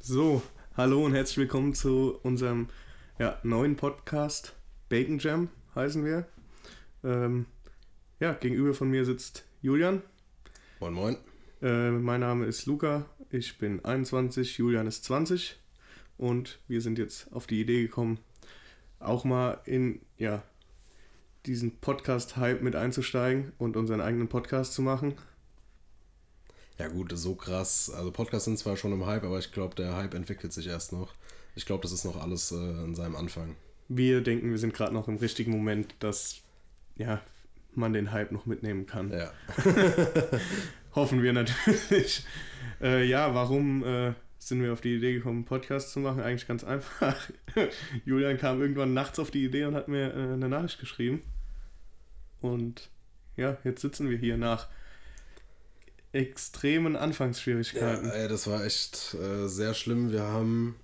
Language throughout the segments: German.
So, hallo und herzlich willkommen zu unserem ja, neuen Podcast Bacon Jam heißen wir. Ähm, ja, gegenüber von mir sitzt Julian. Moin, moin. Äh, mein Name ist Luca, ich bin 21, Julian ist 20 und wir sind jetzt auf die Idee gekommen, auch mal in ja, diesen Podcast-Hype mit einzusteigen und unseren eigenen Podcast zu machen. Ja gut, so krass. Also Podcasts sind zwar schon im Hype, aber ich glaube, der Hype entwickelt sich erst noch. Ich glaube, das ist noch alles äh, in seinem Anfang. Wir denken, wir sind gerade noch im richtigen Moment, dass ja, man den Hype noch mitnehmen kann. Ja. Hoffen wir natürlich. Äh, ja, warum äh, sind wir auf die Idee gekommen, einen Podcast zu machen? Eigentlich ganz einfach. Julian kam irgendwann nachts auf die Idee und hat mir äh, eine Nachricht geschrieben. Und ja, jetzt sitzen wir hier nach extremen Anfangsschwierigkeiten. Ja, ey, das war echt äh, sehr schlimm. Wir haben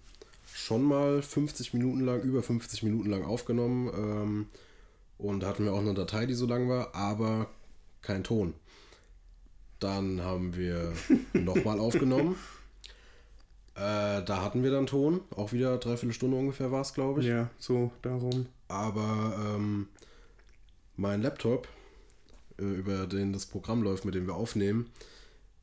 schon mal 50 Minuten lang, über 50 Minuten lang aufgenommen. Ähm, und da hatten wir auch eine Datei, die so lang war, aber kein Ton. Dann haben wir nochmal aufgenommen. Äh, da hatten wir dann Ton, auch wieder dreiviertel Stunde ungefähr war es, glaube ich. Ja, so darum. Aber ähm, mein Laptop, äh, über den das Programm läuft, mit dem wir aufnehmen,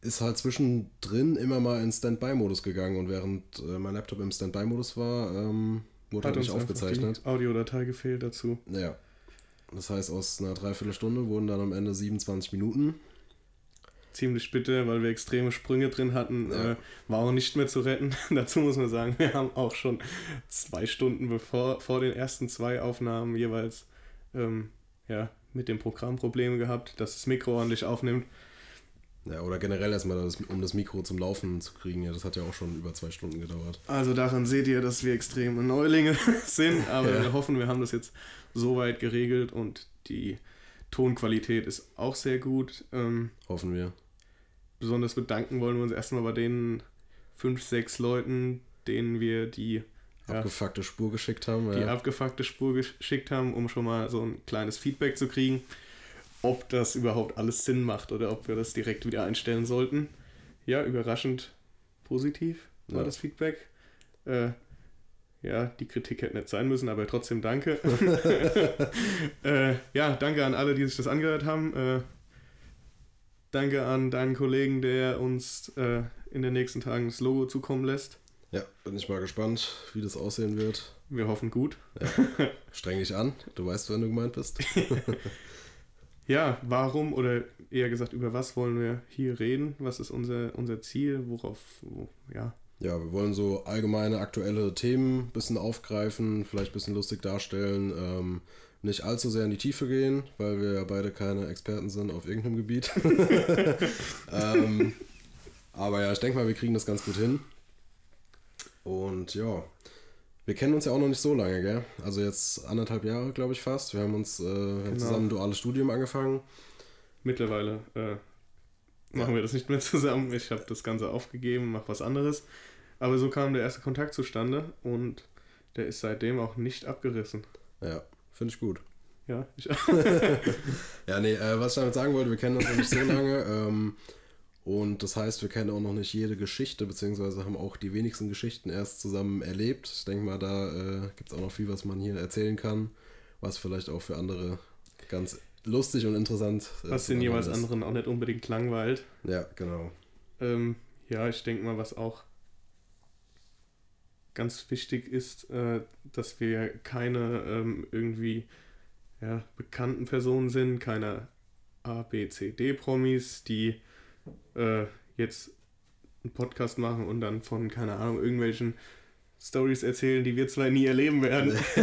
ist halt zwischendrin immer mal in Standby-Modus gegangen und während äh, mein Laptop im Standby-Modus war, ähm, wurde Hat halt nicht aufgezeichnet. die Audiodatei gefehlt dazu. Ja. Das heißt, aus einer Dreiviertelstunde wurden dann am Ende 27 Minuten. Ziemlich bitter, weil wir extreme Sprünge drin hatten. Ja. Äh, war auch nicht mehr zu retten. dazu muss man sagen, wir haben auch schon zwei Stunden bevor vor den ersten zwei Aufnahmen jeweils ähm, ja, mit dem Programm Probleme gehabt, dass das Mikro ordentlich aufnimmt. Ja, oder generell erstmal, das, um das Mikro zum Laufen zu kriegen. Ja, das hat ja auch schon über zwei Stunden gedauert. Also daran seht ihr, dass wir extreme Neulinge sind, aber Ja. wir hoffen, wir haben das jetzt soweit geregelt und die Tonqualität ist auch sehr gut. Ähm, Hoffen wir. besonders bedanken wollen wir uns erstmal bei den fünf, sechs Leuten, denen wir die, Abgefuckte Spur geschickt haben. die Ja. abgefuckte Spur geschickt haben, um schon mal so ein kleines Feedback zu kriegen, ob das überhaupt alles Sinn macht oder ob wir das direkt wieder einstellen sollten. Ja, überraschend positiv war Ja. das Feedback. Äh, ja, die Kritik hätte nicht sein müssen, aber trotzdem danke. äh, ja, danke an alle, die sich das angehört haben. Äh, danke an deinen Kollegen, der uns äh, in den nächsten Tagen das Logo zukommen lässt. ja, bin ich mal gespannt, wie das aussehen wird. Wir hoffen gut. Streng dich an, du weißt, wenn du gemeint bist. Ja, warum oder eher gesagt, über was wollen wir hier reden? Was ist unser, unser Ziel? Worauf, wo, ja, Ja, wir wollen so allgemeine aktuelle Themen ein bisschen aufgreifen, vielleicht ein bisschen lustig darstellen, ähm, nicht allzu sehr in die Tiefe gehen, weil wir ja beide keine Experten sind auf irgendeinem Gebiet. ähm, aber ja, ich denke mal, wir kriegen das ganz gut hin. Und ja, wir kennen uns ja auch noch nicht so lange, gell? Also jetzt anderthalb Jahre, glaube ich, fast. Wir haben uns äh, wir Genau. zusammen ein duales Studium angefangen. mittlerweile äh, machen wir das nicht mehr zusammen. Ich habe das Ganze aufgegeben, mache was anderes. Aber so kam der erste Kontakt zustande und der ist seitdem auch nicht abgerissen. Ja, finde ich gut. Ja, ich, Ja, nee, äh, was ich damit sagen wollte, wir kennen uns noch nicht so lange. Ähm, und das heißt, wir kennen auch noch nicht jede Geschichte, beziehungsweise haben auch die wenigsten Geschichten erst zusammen erlebt. Ich denke mal, da äh, gibt es auch noch viel, was man hier erzählen kann, was vielleicht auch für andere ganz lustig und interessant äh, was den jeweils ist. anderen auch nicht unbedingt langweilt. Ja, genau. Ähm, ja, ich denke mal, was auch ganz wichtig ist, äh, dass wir keine ähm, irgendwie ja, bekannten Personen sind, keine A, B, C, D-Promis, die äh, jetzt einen Podcast machen und dann von, keine Ahnung, irgendwelchen Stories erzählen, die wir zwar nie erleben werden,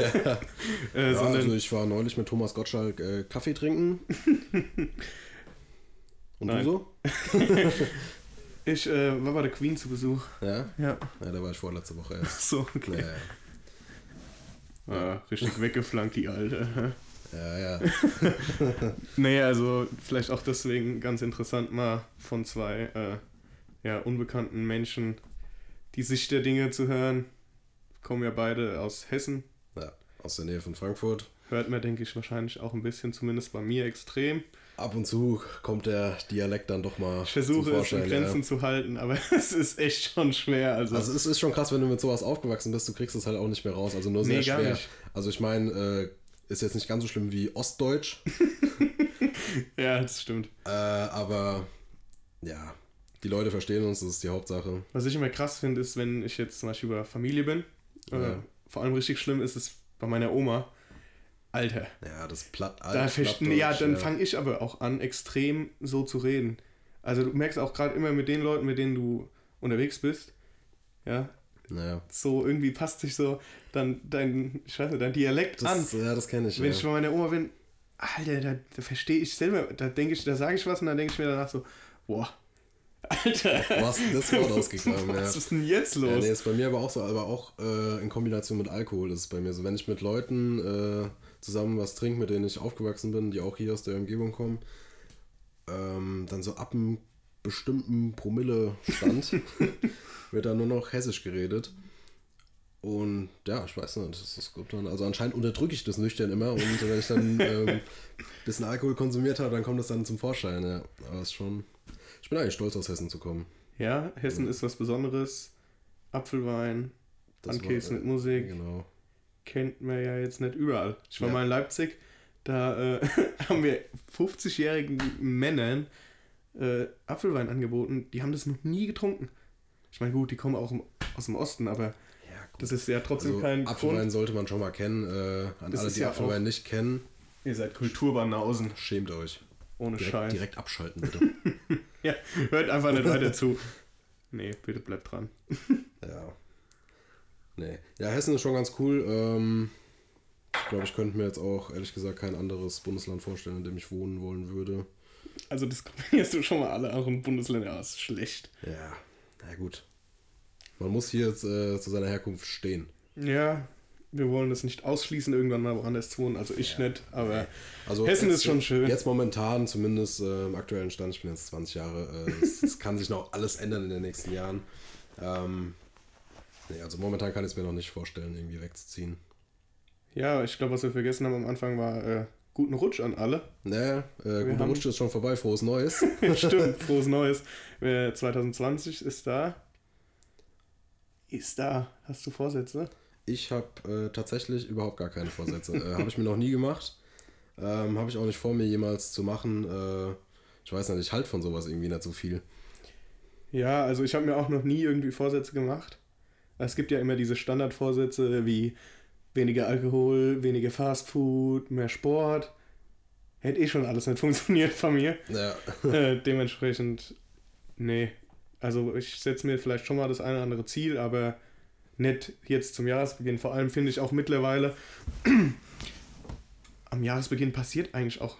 äh, Ja, also ich war neulich mit Thomas Gottschalk äh, Kaffee trinken. Und Nein. du so? ich äh, war bei der Queen zu Besuch. Ja? Ja, Ja, da war ich vorletzte Woche erst. so, okay. Ja, ja. Ah, richtig weggeflankt, die Alte. Ja, ja. Nee, also vielleicht auch deswegen ganz interessant mal von zwei äh, ja, unbekannten Menschen die Sicht der Dinge zu hören. Kommen ja beide aus Hessen. ja. Aus der Nähe von Frankfurt. Hört man, denke ich, wahrscheinlich auch ein bisschen, zumindest bei mir extrem. ab und zu kommt der Dialekt dann doch mal. Ich versuche es in Grenzen ja. zu halten, aber es ist echt schon schwer. Also. also es ist schon krass, wenn du mit sowas aufgewachsen bist, du kriegst es halt auch nicht mehr raus. Also nur sehr nee, schwer. Nicht. Also ich meine, äh, ist jetzt nicht ganz so schlimm wie Ostdeutsch. ja, das stimmt. Äh, aber ja, die Leute verstehen uns, das ist die Hauptsache. Was ich immer krass finde, ist, wenn ich jetzt zum Beispiel über Familie bin. Äh, ja. Vor allem richtig schlimm ist es bei meiner Oma. Alter. Ja, das platt. Da ja, dann ja. fange ich aber auch an, extrem so zu reden. Also du merkst auch gerade immer mit den Leuten, mit denen du unterwegs bist, ja, naja. so irgendwie passt sich so dann dein, ich weiß nicht, dein Dialekt das, an. Ja, das kenne ich. Wenn ja. ich bei meiner Oma bin, Alter, da, da verstehe ich selber, da denke ich, da sage ich was und dann denke ich mir danach so, boah, Alter. Was das Wort ausgegraben, Was ist denn jetzt los? Ja, nee, ist bei mir aber auch so, aber auch äh, in Kombination mit Alkohol ist es bei mir so. Wenn ich mit Leuten äh, zusammen was trinke, mit denen ich aufgewachsen bin, die auch hier aus der Umgebung kommen, ähm, dann so ab einem bestimmten Promille-Stand wird dann nur noch hessisch geredet. Und ja, ich weiß nicht, das ist gut dann. Also anscheinend unterdrücke ich das nüchtern immer und wenn ich dann ein ähm, bisschen Alkohol konsumiert habe, dann kommt das dann zum Vorschein, ja. Aber es ist schon. Ich bin eigentlich stolz, aus Hessen zu kommen. Ja, Hessen ja. ist was Besonderes. Apfelwein, Ankäse mit Musik. Genau. Kennt man ja jetzt nicht überall. Ich war ja. mal in Leipzig, da äh, haben wir 50-jährigen Männern äh, Apfelwein angeboten. Die haben das noch nie getrunken. Ich meine, gut, die kommen auch aus dem Osten, aber das ist ja trotzdem also, kein Apfelwein Grund. sollte man schon mal kennen. Äh, an das alle, die ja Apfelwein nicht kennen. Ihr seid Kulturbanausen. Schämt euch. Ohne direkt, Scheiß. Direkt abschalten, bitte. ja, hört einfach nicht weiter zu. Nee, bitte bleibt dran. ja. Nee. Ja, Hessen ist schon ganz cool. Ähm, ich glaube, ich könnte mir jetzt auch ehrlich gesagt kein anderes Bundesland vorstellen, in dem ich wohnen wollen würde. Also diskriminierst du schon mal alle anderen Bundesländer aus. Schlecht. Ja, na gut. Man muss hier jetzt, äh, zu seiner Herkunft stehen. Ja, wir wollen das nicht ausschließen, irgendwann mal woanders zu wohnen. Also ich ja. nicht, aber also Hessen ist schon schön. Jetzt momentan, zumindest äh, im aktuellen Stand, ich bin jetzt 20 Jahre, äh, es, es, kann sich noch alles ändern in den nächsten Jahren. Ähm, nee, also momentan kann ich es mir noch nicht vorstellen, irgendwie wegzuziehen. Ja, ich glaube, was wir vergessen haben am Anfang war äh, guten Rutsch an alle. Naja, äh, guter Rutsch ist schon vorbei, frohes Neues. Stimmt, frohes Neues. 2020 ist da. Ist da. Hast du Vorsätze? Ich habe äh, tatsächlich überhaupt gar keine Vorsätze. äh, habe ich mir noch nie gemacht. Ähm, habe ich auch nicht vor, mir jemals zu machen. Äh, ich weiß nicht, ich halte von sowas irgendwie nicht so viel. Ja, also ich habe mir auch noch nie irgendwie Vorsätze gemacht. Es gibt ja immer diese Standardvorsätze wie weniger Alkohol, weniger Fastfood, mehr Sport. Hätte eh schon alles nicht funktioniert von mir. Ja. Äh, dementsprechend, nee, also ich setze mir vielleicht schon mal das eine oder andere Ziel, aber nicht jetzt zum Jahresbeginn. Vor allem finde ich auch mittlerweile, am Jahresbeginn passiert eigentlich auch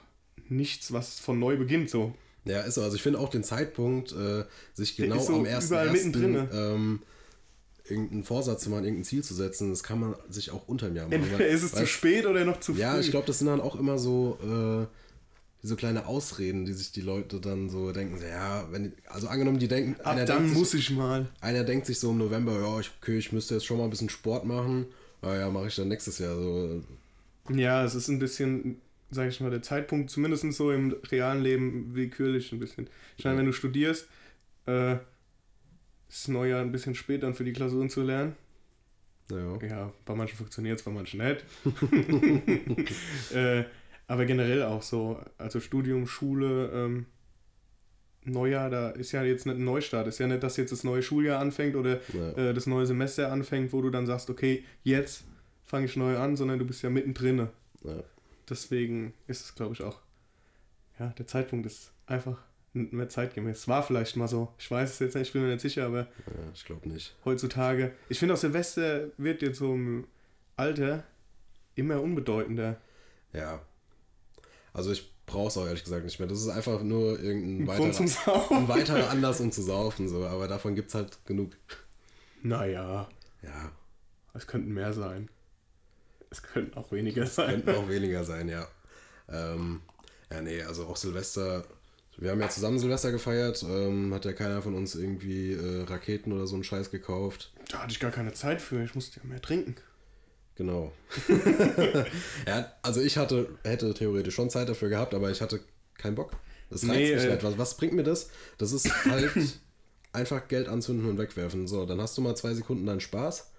nichts, was von neu beginnt so. Ja, ist so. Also ich finde auch den Zeitpunkt, äh, sich genau so am ersten, ersten ne? ähm, irgendeinen Vorsatz zu machen, irgendein Ziel zu setzen, das kann man sich auch unterm Jahr machen. Entweder ist es Weil, zu spät oder noch zu früh. Ja, ich glaube, das sind dann auch immer so äh, so kleine Ausreden, die sich die Leute dann so denken, ja, wenn, also angenommen, die denken, Ab dann muss sich, ich mal. Einer denkt sich so im November, ja, ich, okay, ich müsste jetzt schon mal ein bisschen Sport machen, aber ja, mache ich dann nächstes Jahr so. Ja, es ist ein bisschen, sag ich mal, der Zeitpunkt, zumindest so im realen Leben, willkürlich ein bisschen. Ich meine, ja. wenn du studierst, äh, ist das Neujahr ein bisschen spät dann für die Klausuren zu lernen. Ja. ja, bei manchen funktioniert es, bei manchen nicht. äh, aber generell auch so, also Studium, Schule, ähm, Neujahr, da ist ja jetzt nicht ein Neustart. Ist ja nicht, dass jetzt das neue Schuljahr anfängt oder ja. äh, das neue Semester anfängt, wo du dann sagst, okay, jetzt fange ich neu an, sondern du bist ja mittendrin. Ja. Deswegen ist es, glaube ich, auch, ja, der Zeitpunkt ist einfach nicht mehr zeitgemäß. War vielleicht mal so. Ich weiß es jetzt nicht, ich bin mir nicht sicher, aber. Ja, ich glaube nicht. Heutzutage. Ich finde auch Silvester wird jetzt so im Alter immer unbedeutender. Ja, also ich brauche es auch ehrlich gesagt nicht mehr. Das ist einfach nur irgendein weiterer, ein weiterer Anlass, um zu saufen. So. Aber davon gibt es halt genug. Naja. Ja. Es könnten mehr sein. Es könnten auch weniger sein. Es könnten auch weniger sein, ja. Ähm, ja, nee, also auch Silvester. Wir haben ja zusammen Silvester gefeiert. Ähm, hat ja keiner von uns irgendwie äh, Raketen oder so einen Scheiß gekauft. Da hatte ich gar keine Zeit für. Ich musste ja mehr trinken. Genau. ja, also ich hatte, hätte theoretisch schon Zeit dafür gehabt, aber ich hatte kein Bock. Das Nee, reizt mich äh, nicht. Was, was bringt mir das? Das ist halt einfach Geld anzünden und wegwerfen. So, dann hast du mal zwei Sekunden deinen Spaß.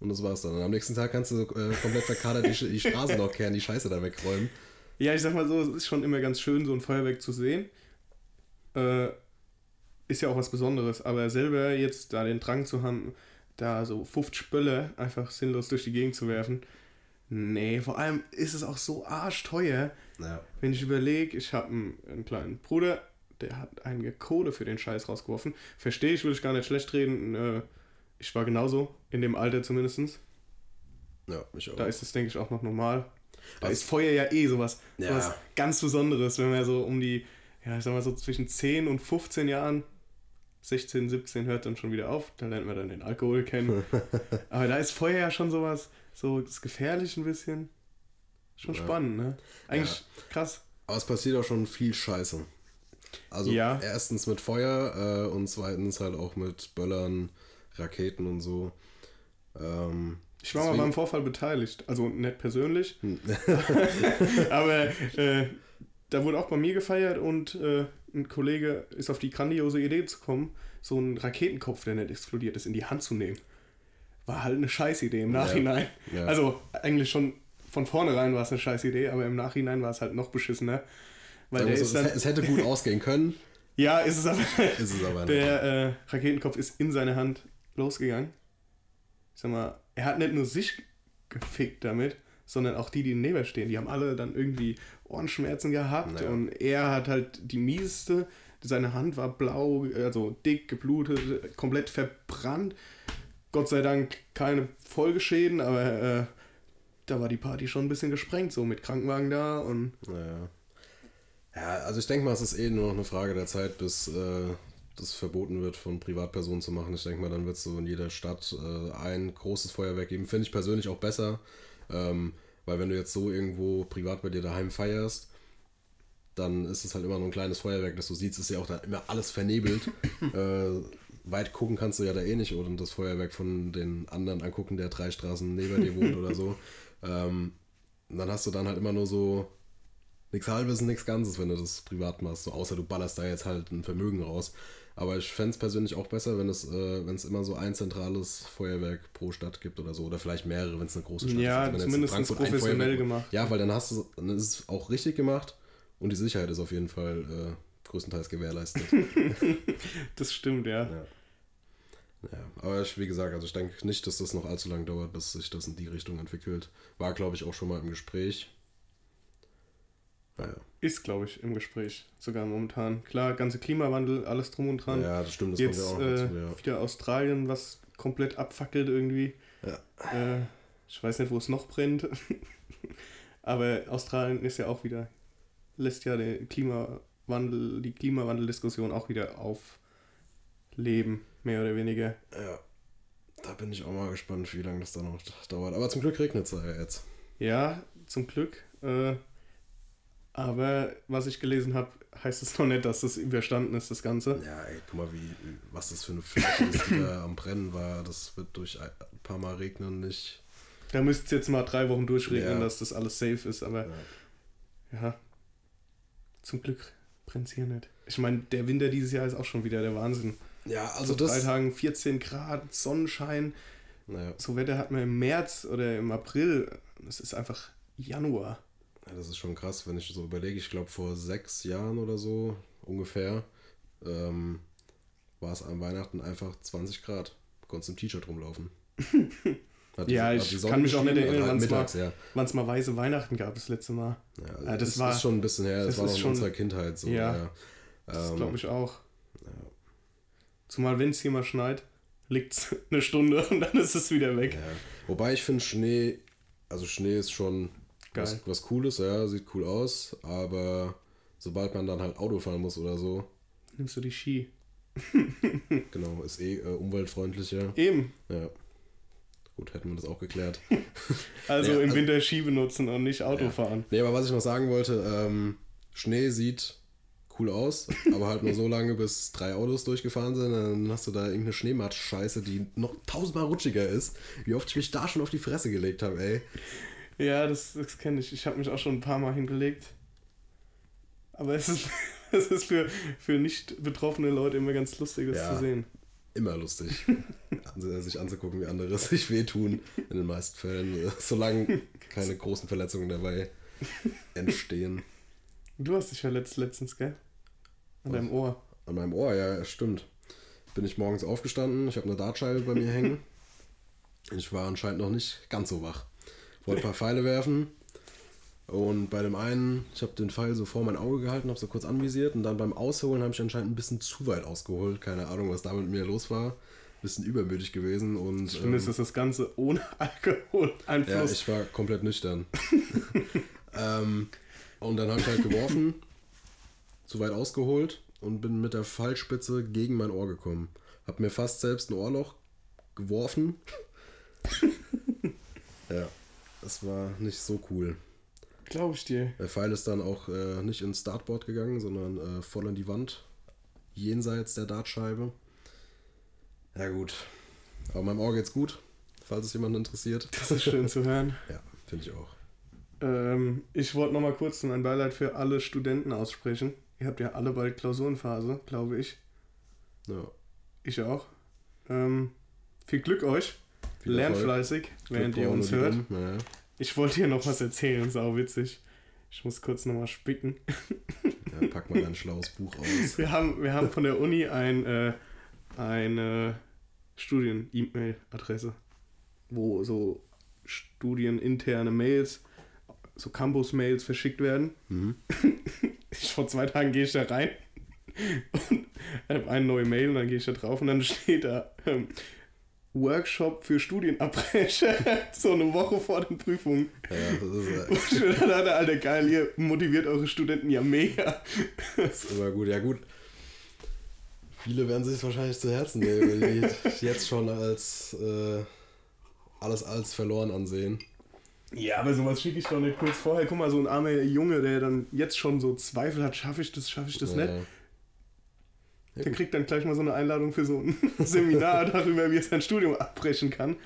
Und das war's dann. Und am nächsten Tag kannst du äh, komplett verkadert die, die Straße noch kehren, die Scheiße da wegräumen. Ja, ich sag mal so, es ist schon immer ganz schön, so ein Feuerwerk zu sehen. Äh, ist ja auch was Besonderes, aber selber jetzt da den Drang zu haben, da so 50 Böller einfach sinnlos durch die Gegend zu werfen. Nee, vor allem ist es auch so arschteuer, Ja. wenn ich überlege, ich habe einen, einen kleinen Bruder, der hat einige Kohle für den Scheiß rausgeworfen. Verstehe ich, will ich gar nicht schlecht reden. Äh, ich war genauso, in dem Alter zumindest. Ja, mich auch. Da ist es, denke ich, auch noch normal. Da ist Feuer ja eh sowas, Ja. sowas ganz Besonderes, wenn man so um die, ja, ich sag mal so zwischen 10 und 15 Jahren, 16, 17 hört dann schon wieder auf, da lernt man dann den Alkohol kennen. Aber da ist Feuer ja schon sowas, so das gefährlich ein bisschen. Schon Ja. spannend, ne? Eigentlich krass. Aber es passiert auch schon viel Scheiße. Also Ja. erstens mit Feuer äh, und zweitens halt auch mit Böllern, Raketen und so. Ähm, Ich war mal Deswegen- beim Vorfall beteiligt, also nicht persönlich, aber äh, da wurde auch bei mir gefeiert und äh, ein Kollege ist auf die grandiose Idee zu kommen, so einen Raketenkopf, der nicht explodiert ist, in die Hand zu nehmen. War halt eine Scheißidee im Nachhinein. Ja. Also eigentlich schon von vornherein war es eine Scheißidee, aber im Nachhinein war es halt noch beschissener. Weil der also, ist es, dann, es hätte gut ausgehen können, ja, ist es aber. ist es aber nicht. Der äh, Raketenkopf ist in seine Hand losgegangen. Ich sag mal, er hat nicht nur sich gefickt damit, sondern auch die, die neben stehen. Die haben alle dann irgendwie Ohrenschmerzen gehabt Naja. und er hat halt die mieseste. Seine Hand war blau, also dick, geblutet, komplett verbrannt. Gott sei Dank keine Folgeschäden, aber äh, da war die Party schon ein bisschen gesprengt, so mit Krankenwagen da und Naja. Ja, also ich denke mal, es ist eh nur noch eine Frage der Zeit, bis äh, das verboten wird, von Privatpersonen zu machen. Ich denke mal, dann wird es so in jeder Stadt äh, ein großes Feuerwerk geben. Finde ich persönlich auch besser, ähm, weil wenn du jetzt so irgendwo privat bei dir daheim feierst, dann ist es halt immer nur ein kleines Feuerwerk, das du siehst, ist ja auch dann immer alles vernebelt. äh, weit gucken kannst du ja da eh nicht oder das Feuerwerk von den anderen angucken, der drei Straßen neben dir wohnt oder so. Ähm, dann hast du dann halt immer nur so nichts halbes und nichts Ganzes, wenn du das privat machst. So, außer du ballerst da jetzt halt ein Vermögen raus. Aber ich fände es persönlich auch besser, wenn es, äh, wenn es immer so ein zentrales Feuerwerk pro Stadt gibt oder so. Oder vielleicht mehrere, wenn es eine große Stadt Ja, ist. Also jetzt in zumindest professionell gemacht. Ja, weil dann hast du, dann ist es auch richtig gemacht und die Sicherheit ist auf jeden Fall äh, größtenteils gewährleistet. das stimmt, ja. ja. Ja, aber ich, wie gesagt, also ich denke nicht, dass das noch allzu lange dauert, bis sich das in die Richtung entwickelt. War, glaube ich, auch schon mal im Gespräch. Naja. Ist, glaube ich, im Gespräch sogar momentan. Klar, ganze Klimawandel, alles drum und dran. Ja, das stimmt, das Jetzt kommt ja auch äh, dazu, ja. wieder Australien, was komplett abfackelt irgendwie. Ja. Äh, ich weiß nicht, wo es noch brennt. Aber Australien ist ja auch wieder, lässt ja den Klimawandel, die Klimawandeldiskussion auch wieder aufleben, mehr oder weniger. Ja, da bin ich auch mal gespannt, wie lange das dann noch dauert. Aber zum Glück regnet es ja jetzt. Ja, zum Glück. Äh, aber was ich gelesen habe, heißt es noch nicht, dass das überstanden ist, das Ganze. Ja, ey, guck mal, wie, was das für eine Fläche ist, die da am Brennen war. Das wird durch ein paar Mal regnen nicht. Da müsste es jetzt mal drei Wochen durchregnen, Ja. dass das alles safe ist, aber Ja. ja, zum Glück brennt es hier nicht. Ich meine, der Winter dieses Jahr ist auch schon wieder der Wahnsinn. Ja, Also drei das. Tagen 14 Grad, Sonnenschein. Naja, So Wetter hat man im März oder im April. Das ist einfach Januar. Ja, das ist schon krass, wenn ich so überlege. Ich glaube, vor sechs Jahren oder so ungefähr ähm, war es an Weihnachten einfach 20 Grad. Du konntest im T-Shirt rumlaufen. Ja, hat ich kann mich auch nicht erinnern, also halt wann's mal- ja. Wann es mal weiße Weihnachten gab, das letzte Mal. Ja, Ja, das das war- ist schon ein bisschen her. Das, das war ist noch in schon- unserer Kindheit so. Ja. Ja. Das Ähm, glaube ich auch. Zumal, wenn es hier mal schneit, liegt es eine Stunde und dann ist es wieder weg. Wobei ich finde Schnee, also Schnee ist schon Geil. was, was Cooles, ja, sieht cool aus, aber sobald man dann halt Auto fahren muss oder so, Nimmst du die Ski? genau, ist eh äh, umweltfreundlicher. Eben. Ja. Gut, hätten wir das auch geklärt. Also Ja, im also- Winter Ski benutzen und nicht Auto Ja. fahren. Nee, aber was ich noch sagen wollte, ähm, Schnee sieht cool aus, aber halt nur so lange, bis drei Autos durchgefahren sind, dann hast du da irgendeine Schneematsch-Scheiße, die noch tausendmal rutschiger ist. Wie oft ich mich da schon auf die Fresse gelegt habe, ey. Ja, das, das kenne ich. Ich habe mich auch schon ein paar Mal hingelegt. Aber es ist, es ist für, für nicht betroffene Leute immer ganz lustig, das Ja. zu sehen. Immer lustig, sich anzugucken, wie andere sich wehtun, in den meisten Fällen, äh, solange keine großen Verletzungen dabei entstehen. Du hast dich verletzt letztens, gell? An Was? deinem Ohr. An meinem Ohr, ja, stimmt. Bin ich morgens aufgestanden, ich habe eine Dartscheibe bei mir hängen. Ich war anscheinend noch nicht ganz so wach. Wollte ein paar Pfeile werfen und bei dem einen, ich habe den Pfeil so vor mein Auge gehalten, habe so kurz anvisiert und dann beim Ausholen habe ich anscheinend ein bisschen zu weit ausgeholt. Keine Ahnung, was da mit mir los war. Bisschen übermütig gewesen und Ich finde, ähm, ist das Ganze ohne Alkohol ja, Einfluss. ich war komplett nüchtern. ähm, und dann habe ich halt geworfen, zu weit ausgeholt und bin mit der Fallspitze gegen mein Ohr gekommen. Hab mir fast selbst ein Ohrloch geworfen. ja, das war nicht so cool. Glaube ich dir. Der Pfeil ist dann auch äh, nicht ins Startboard gegangen, sondern äh, voll in die Wand, jenseits der Dartscheibe. Ja gut, aber meinem Ohr geht's gut, falls es jemanden interessiert. Das ist schön zu hören. Ja, finde ich auch. Ähm, ich wollte noch mal kurz mein Beileid für alle Studenten aussprechen. Ihr habt ja alle bald Klausurenphase, glaube ich. Ja. Ich auch. Ähm, viel Glück euch. Viel Lernt Erfolg. fleißig, während Glück ihr uns hört. Ja. Ich wollte hier noch was erzählen, sau witzig. Ich muss kurz noch mal spicken. Ja, pack mal dein schlaues Buch aus. Wir haben, wir haben von der Uni ein, äh, eine Studien-E-Mail-Adresse, wo so studieninterne Mails, so Campus-Mails verschickt werden. Mhm. Ich, vor zwei Tagen gehe ich da rein und habe eine neue Mail und dann gehe ich da drauf und dann steht da ähm, Workshop für Studienabbrecher, so eine Woche vor den Prüfungen. Ja, das ist, Und ich mir dann dachte, Alter, geil, ihr motiviert eure Studenten ja mega. das ist immer gut. Ja, gut. Viele werden sich wahrscheinlich zu Herzen nehmen, die jetzt schon als äh, alles als verloren ansehen. Ja, aber sowas schicke ich doch nicht kurz vorher. Guck mal, so ein armer Junge, der dann jetzt schon so Zweifel hat, schaffe ich das, schaffe ich das ja. nicht. Der kriegt dann gleich mal so eine Einladung für so ein Seminar darüber, wie er sein Studium abbrechen kann.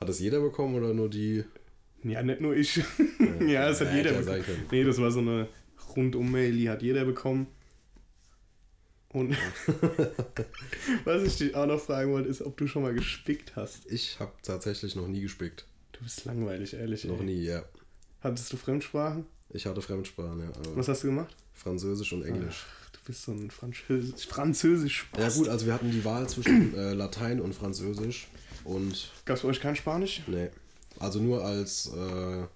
Hat das jeder bekommen oder nur die? Ja, nicht nur ich. ja, das hat jeder bekommen. Nee, das war so eine Rundum-Mail, die hat jeder bekommen. Und was ich dich auch noch fragen wollte, ist, ob du schon mal gespickt hast. Ich habe tatsächlich noch nie gespickt. Du bist langweilig, ehrlich. Noch ey. nie, ja. Hattest du Fremdsprachen? Ich hatte Fremdsprachen, ja. Was hast du gemacht? Französisch und Englisch. Ach, bist so ein Französisch. Französisch Ja gut, also wir hatten die Wahl zwischen äh, Latein und Französisch und Gab es bei euch kein Spanisch? nee, also nur als äh,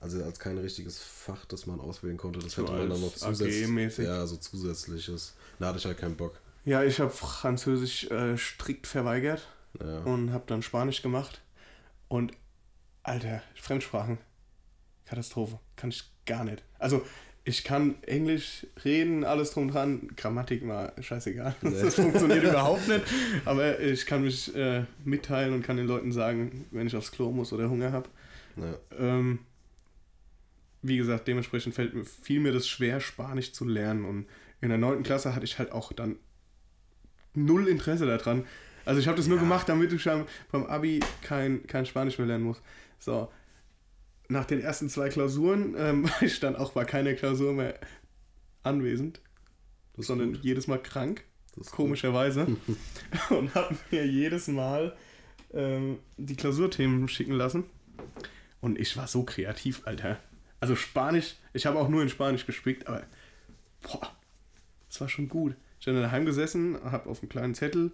also als kein richtiges Fach, das man auswählen konnte. Das hätte man dann noch zusätzlich. Ja, so zusätzliches. Da hatte ich halt keinen Bock. Ja, ich habe Französisch äh, strikt verweigert Ja. und habe dann Spanisch gemacht. Und, Alter, Fremdsprachen. Katastrophe. Kann ich gar nicht. Also, ich kann Englisch reden, alles drum dran. Grammatik mal scheißegal. Das funktioniert überhaupt nicht. Aber ich kann mich äh, mitteilen und kann den Leuten sagen, wenn ich aufs Klo muss oder Hunger habe. Ja. Ähm, wie gesagt, dementsprechend fällt mir, fiel mir das schwer, Spanisch zu lernen. Und in der 9. Klasse hatte ich halt auch dann null Interesse daran. Also ich habe das nur Ja. gemacht, damit ich beim Abi kein, kein Spanisch mehr lernen muss. So. Nach den ersten zwei Klausuren ähm, war ich dann auch bei keiner Klausur mehr anwesend, sondern gut. jedes Mal krank komischerweise. und habe mir jedes Mal ähm, die Klausurthemen schicken lassen. Und ich war so kreativ, Alter. Also Spanisch, ich habe auch nur in Spanisch gespickt, aber boah, das war schon gut. Ich bin daheim gesessen, habe auf einem kleinen Zettel,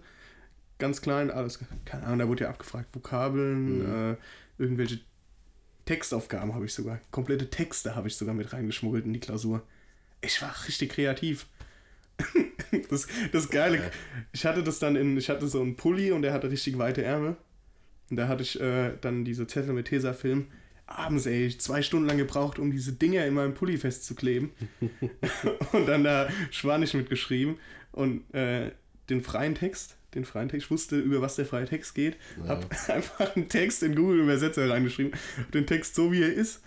ganz klein, alles, keine Ahnung, da wurde ja abgefragt, Vokabeln, Mhm. äh, irgendwelche Textaufgaben habe ich sogar, komplette Texte habe ich sogar mit reingeschmuggelt in die Klausur. Ich war richtig kreativ. das, das Geile, ich hatte das dann in, ich hatte so einen Pulli und der hatte richtig weite Ärmel. Und da hatte ich äh, dann diese Zettel mit Tesafilm. Abends, ey, zwei Stunden lang gebraucht, um diese Dinger in meinem Pulli festzukleben. und dann da Spanisch mitgeschrieben. Und äh, den freien Text, den freien Text, ich wusste, über was der freie Text geht. Ja. Hab einfach einen Text in Google Übersetzer reingeschrieben. Hab den Text so wie er ist,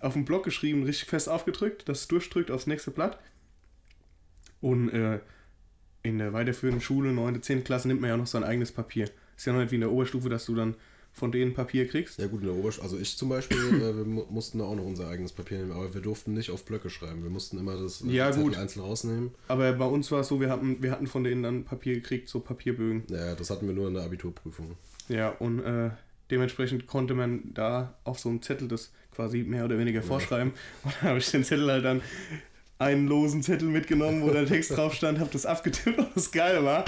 auf dem Block geschrieben, richtig fest aufgedrückt, das durchdrückt aufs nächste Blatt. Und äh, in der weiterführenden Schule, 9., 10. Klasse, nimmt man ja noch sein eigenes Papier. Ist ja noch nicht wie in der Oberstufe, dass du dann von denen Papier kriegst. Ja gut, in der Oberschule, also ich zum Beispiel, äh, wir mu mussten da auch noch unser eigenes Papier nehmen, aber wir durften nicht auf Blöcke schreiben. Wir mussten immer das äh, Ja, Zettel gut. einzeln rausnehmen. Aber bei uns war es so, wir hatten, wir hatten von denen dann Papier gekriegt, so Papierbögen. Ja, das hatten wir nur in der Abiturprüfung. Ja, und äh, dementsprechend konnte man da auf so einem Zettel das quasi mehr oder weniger vorschreiben. Und dann habe ich den Zettel halt dann einen losen Zettel mitgenommen, wo der Text drauf stand, habe das abgetippt und das Geile war,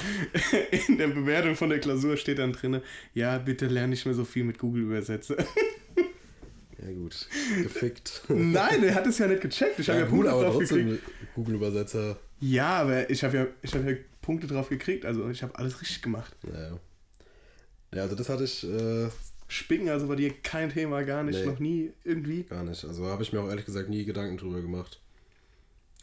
in der Bewertung von der Klausur steht dann drin, ja, bitte lerne nicht mehr so viel mit Google Übersetzer. Ja gut, gefickt. Nein, der hat es ja nicht gecheckt. Ich habe ja, ja gut, Punkte drauf gekriegt. trotzdem Google-Übersetzer. Ja, aber ich habe ja, ich hab ja Punkte drauf gekriegt, also ich habe alles richtig gemacht. Naja. Ja, also das hatte ich äh, Spicken also bei dir kein Thema, gar nicht, Nee. noch nie irgendwie. gar nicht. Also habe ich mir auch ehrlich gesagt nie Gedanken drüber gemacht.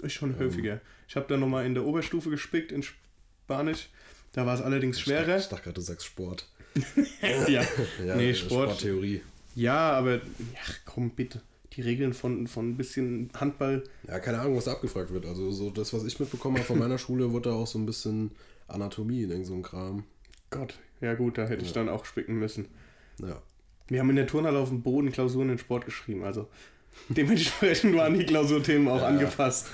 Ist schon Ähm. häufiger. Ich habe dann nochmal in der Oberstufe gespickt in Spanisch. Da war es allerdings Ich schwerer. ich dachte gerade, du sagst Sport. ja. Ja, Nee, äh, Sport. Sporttheorie. ja, aber ach komm bitte. Die Regeln von, von ein bisschen Handball. Ja, keine Ahnung, was da abgefragt wird. Also so das, was ich mitbekommen habe von meiner Schule, wurde da auch so ein bisschen Anatomie in so einem Kram. Gott, ja gut, da hätte ich Ja. dann auch spicken müssen. Ja. Wir haben in der Turnhalle auf dem Boden Klausuren in Sport geschrieben. Also dementsprechend waren die Klausurthemen auch Ja. angefasst.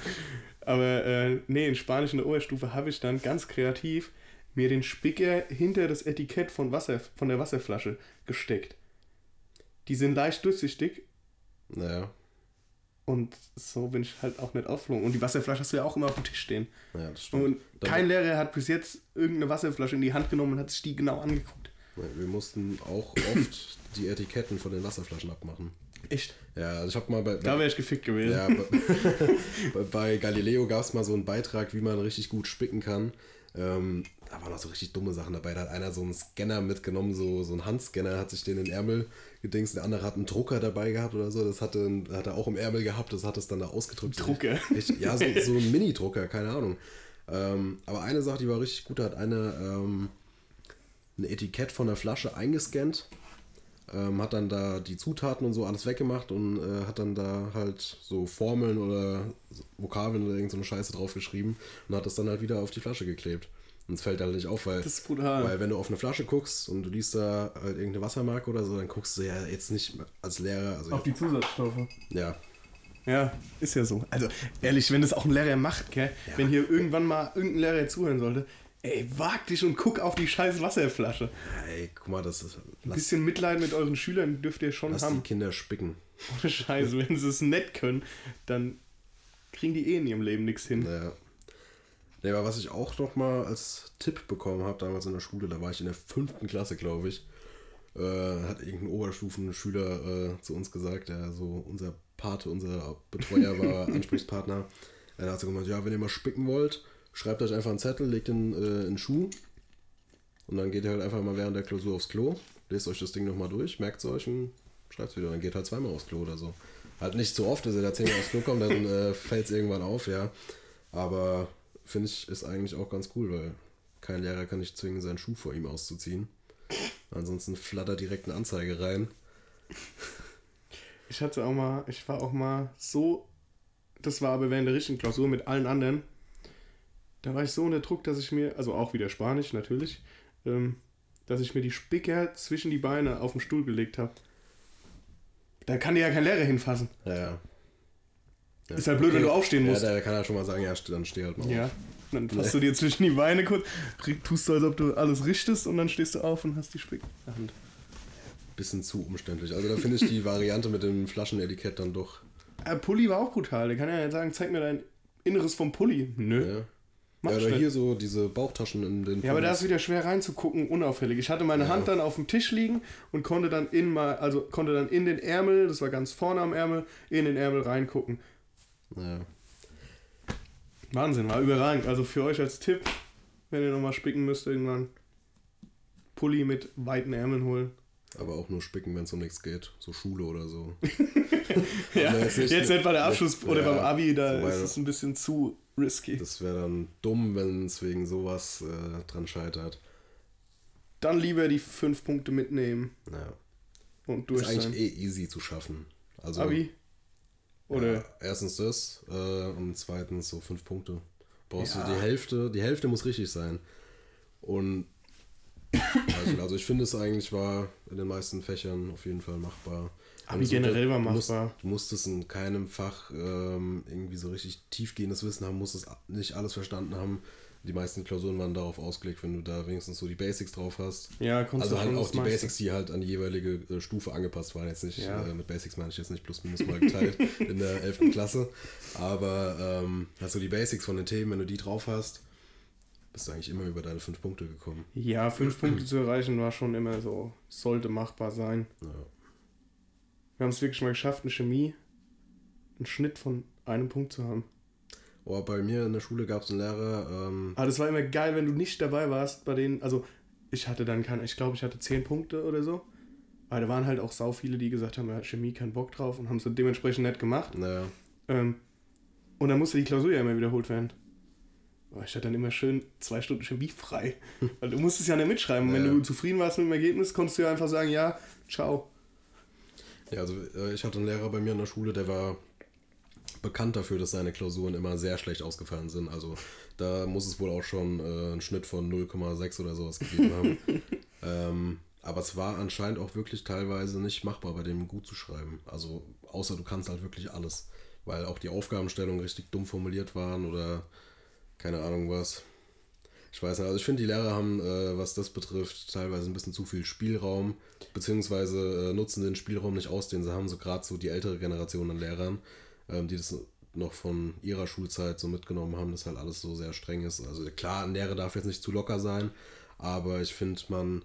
Aber äh, nee, in Spanisch in der Oberstufe habe ich dann ganz kreativ mir den Spicker hinter das Etikett von, Wasser, von der Wasserflasche gesteckt. Die sind leicht durchsichtig Naja. und so bin ich halt auch nicht aufgeflogen. Und die Wasserflasche hast du ja auch immer auf dem Tisch stehen. Ja, das stimmt. Und kein Lehrer hat bis jetzt irgendeine Wasserflasche in die Hand genommen und hat sich die genau angeguckt. Wir mussten auch oft die Etiketten von den Wasserflaschen abmachen. Echt? Ja, also ich habe mal bei, Da wäre ich gefickt gewesen. ja, bei, bei Galileo gab es mal so einen Beitrag, wie man richtig gut spicken kann. Ähm, da waren auch so richtig dumme Sachen dabei. Da hat einer so einen Scanner mitgenommen, so, so einen Handscanner, hat sich den in den Ärmel gedingst. Der andere hat einen Drucker dabei gehabt oder so. Das hatte, hat er auch im Ärmel gehabt. Das hat es dann da ausgedrückt. Drucker? Ich, ja, so, so ein Mini-Drucker, keine Ahnung. Ähm, aber eine Sache, die war richtig gut, da hat eine ähm, ein Etikett von der Flasche eingescannt, ähm, hat dann da die Zutaten und so alles weggemacht und äh, hat dann da halt so Formeln oder Vokabeln oder irgend so eine Scheiße draufgeschrieben und hat das dann halt wieder auf die Flasche geklebt. Und es fällt halt nicht auf, weil, Das ist brutal. weil wenn du auf eine Flasche guckst und du liest da halt irgendeine Wassermarke oder so, dann guckst du ja jetzt nicht als Lehrer, also Auf die Zusatzstoffe. ja, Ja, ist ja so. Also ehrlich, wenn das auch ein Lehrer macht, gell? wenn hier irgendwann mal irgendein Lehrer zuhören sollte, ey, wag dich und guck auf die scheiß Wasserflasche. ey, guck mal, das ist, Ein bisschen Mitleid mit euren Schülern dürft ihr schon lass die haben. Kinder spicken. Ohne Scheiße, wenn sie es nett können, dann kriegen die eh in ihrem Leben nichts hin. Ja. Nee, aber was ich auch noch mal als Tipp bekommen habe, damals in der Schule, da war ich in der fünften Klasse, glaube ich, äh, hat irgendein Oberstufenschüler äh, zu uns gesagt, der so unser Pate, unser Betreuer war, Ansprechpartner. Er hat so gemeint, ja, wenn ihr mal spicken wollt, schreibt euch einfach einen Zettel, legt ihn äh, in den Schuh und dann geht ihr halt einfach mal während der Klausur aufs Klo, lest euch das Ding nochmal durch, merkt es euch und schreibt es wieder. Dann geht halt zweimal aufs Klo oder so. Halt nicht so oft, dass ihr da zehnmal aufs Klo kommt, dann äh, fällt es irgendwann auf, ja. Aber finde ich, ist eigentlich auch ganz cool, weil kein Lehrer kann nicht zwingen, seinen Schuh vor ihm auszuziehen. Ansonsten flattert direkt eine Anzeige rein. Ich hatte auch mal, ich war auch mal so, das war aber während der richtigen Klausur mit allen anderen, da war ich so unter Druck, dass ich mir, also auch wieder Spanisch natürlich, ähm, dass ich mir die Spicker zwischen die Beine auf den Stuhl gelegt habe. Da kann dir ja kein Lehrer hinfassen. Ja, ja. Ja, Ist halt blöd, wenn du aufstehen musst. Ja, der kann ja schon mal sagen, ja, dann steh halt mal Ja. auf. Dann fasst du dir zwischen die Beine kurz, tust du, als ob du alles richtest und dann stehst du auf und hast die Spicker in der Hand. Bisschen zu umständlich. Also da finde ich die Variante mit dem Flaschenetikett dann doch. Äh, Pulli war auch brutal. Der kann ja sagen, zeig mir dein Inneres vom Pulli. Nö. Ja. Ja, oder hier so diese Bauchtaschen in den Ja, aber da ist wieder schwer reinzugucken, unauffällig. Ich hatte meine Ja. Hand dann auf dem Tisch liegen und konnte dann in mal, also konnte dann in den Ärmel, das war ganz vorne am Ärmel, in den Ärmel reingucken. Ja. Wahnsinn, war überragend. Also für euch als Tipp, wenn ihr nochmal spicken müsst, irgendwann Pulli mit weiten Ärmeln holen. Aber auch nur spicken, wenn es um nichts geht. So Schule oder so. Ja, Also jetzt jetzt nicht, nicht- bei der Abschluss ja, oder beim Abi, da so ist es ein bisschen zu risky. Das wäre dann dumm, wenn es wegen sowas äh, dran scheitert. Dann lieber die fünf Punkte mitnehmen Ja. und durch Ist eigentlich eh easy zu schaffen. Also, Abi? Oder? Ja, erstens das äh, und zweitens so fünf Punkte. Brauchst Ja. du die Hälfte, die Hälfte muss richtig sein. Und. Also ich finde es eigentlich war in den meisten Fächern auf jeden Fall machbar. Aber Also generell war du musst- machbar. Du musstest in keinem Fach ähm, irgendwie so richtig tiefgehendes Wissen haben, musstest nicht alles verstanden haben. Die meisten Klausuren waren darauf ausgelegt, wenn du da wenigstens so die Basics drauf hast. Ja, konntest Also du halt auch die. Basics, die halt an die jeweilige äh, Stufe angepasst waren. Jetzt nicht, Ja. äh, mit Basics meine ich jetzt nicht plus minus mal geteilt in der 11. Klasse. Aber ähm, also die Basics von den Themen, wenn du die drauf hast, bist du eigentlich immer über deine fünf Punkte gekommen. Ja, fünf Punkte zu erreichen war schon immer so, sollte machbar sein. Ja. Wir haben es wirklich mal geschafft, in Chemie einen Schnitt von einem Punkt zu haben. Oh, bei mir in der Schule gab es einen Lehrer, ähm, Aber das war immer geil, wenn du nicht dabei warst bei denen, also ich hatte dann keine, ich glaube, ich hatte zehn Punkte oder so. Aber da waren halt auch sau viele, die gesagt haben, ja, Chemie keinen Bock drauf und haben es dementsprechend nett gemacht. naja, Ähm, und dann musste die Klausur ja immer wiederholt werden. Aber ich hatte dann immer schön zwei Stunden Chemie frei. Weil du musstest ja nicht mitschreiben. Und Wenn du zufrieden warst mit dem Ergebnis, konntest du ja einfach sagen, ja, ciao. Ja, also äh, ich hatte einen Lehrer bei mir in der Schule, der war bekannt dafür, dass seine Klausuren immer sehr schlecht ausgefallen sind. Also da muss es wohl auch schon äh, einen Schnitt von 0,6 oder sowas gegeben haben. ähm, aber es war anscheinend auch wirklich teilweise nicht machbar, bei dem gut zu schreiben. Also außer du kannst halt wirklich alles. Weil auch die Aufgabenstellungen richtig dumm formuliert waren oder keine Ahnung was. Ich weiß nicht, also ich finde, die Lehrer haben, äh, was das betrifft, teilweise ein bisschen zu viel Spielraum, beziehungsweise äh, nutzen den Spielraum nicht aus, den sie haben, so gerade so die ältere Generation an Lehrern, ähm, die das noch von ihrer Schulzeit so mitgenommen haben, dass halt alles so sehr streng ist. Also klar, ein Lehrer darf jetzt nicht zu locker sein, aber ich finde, man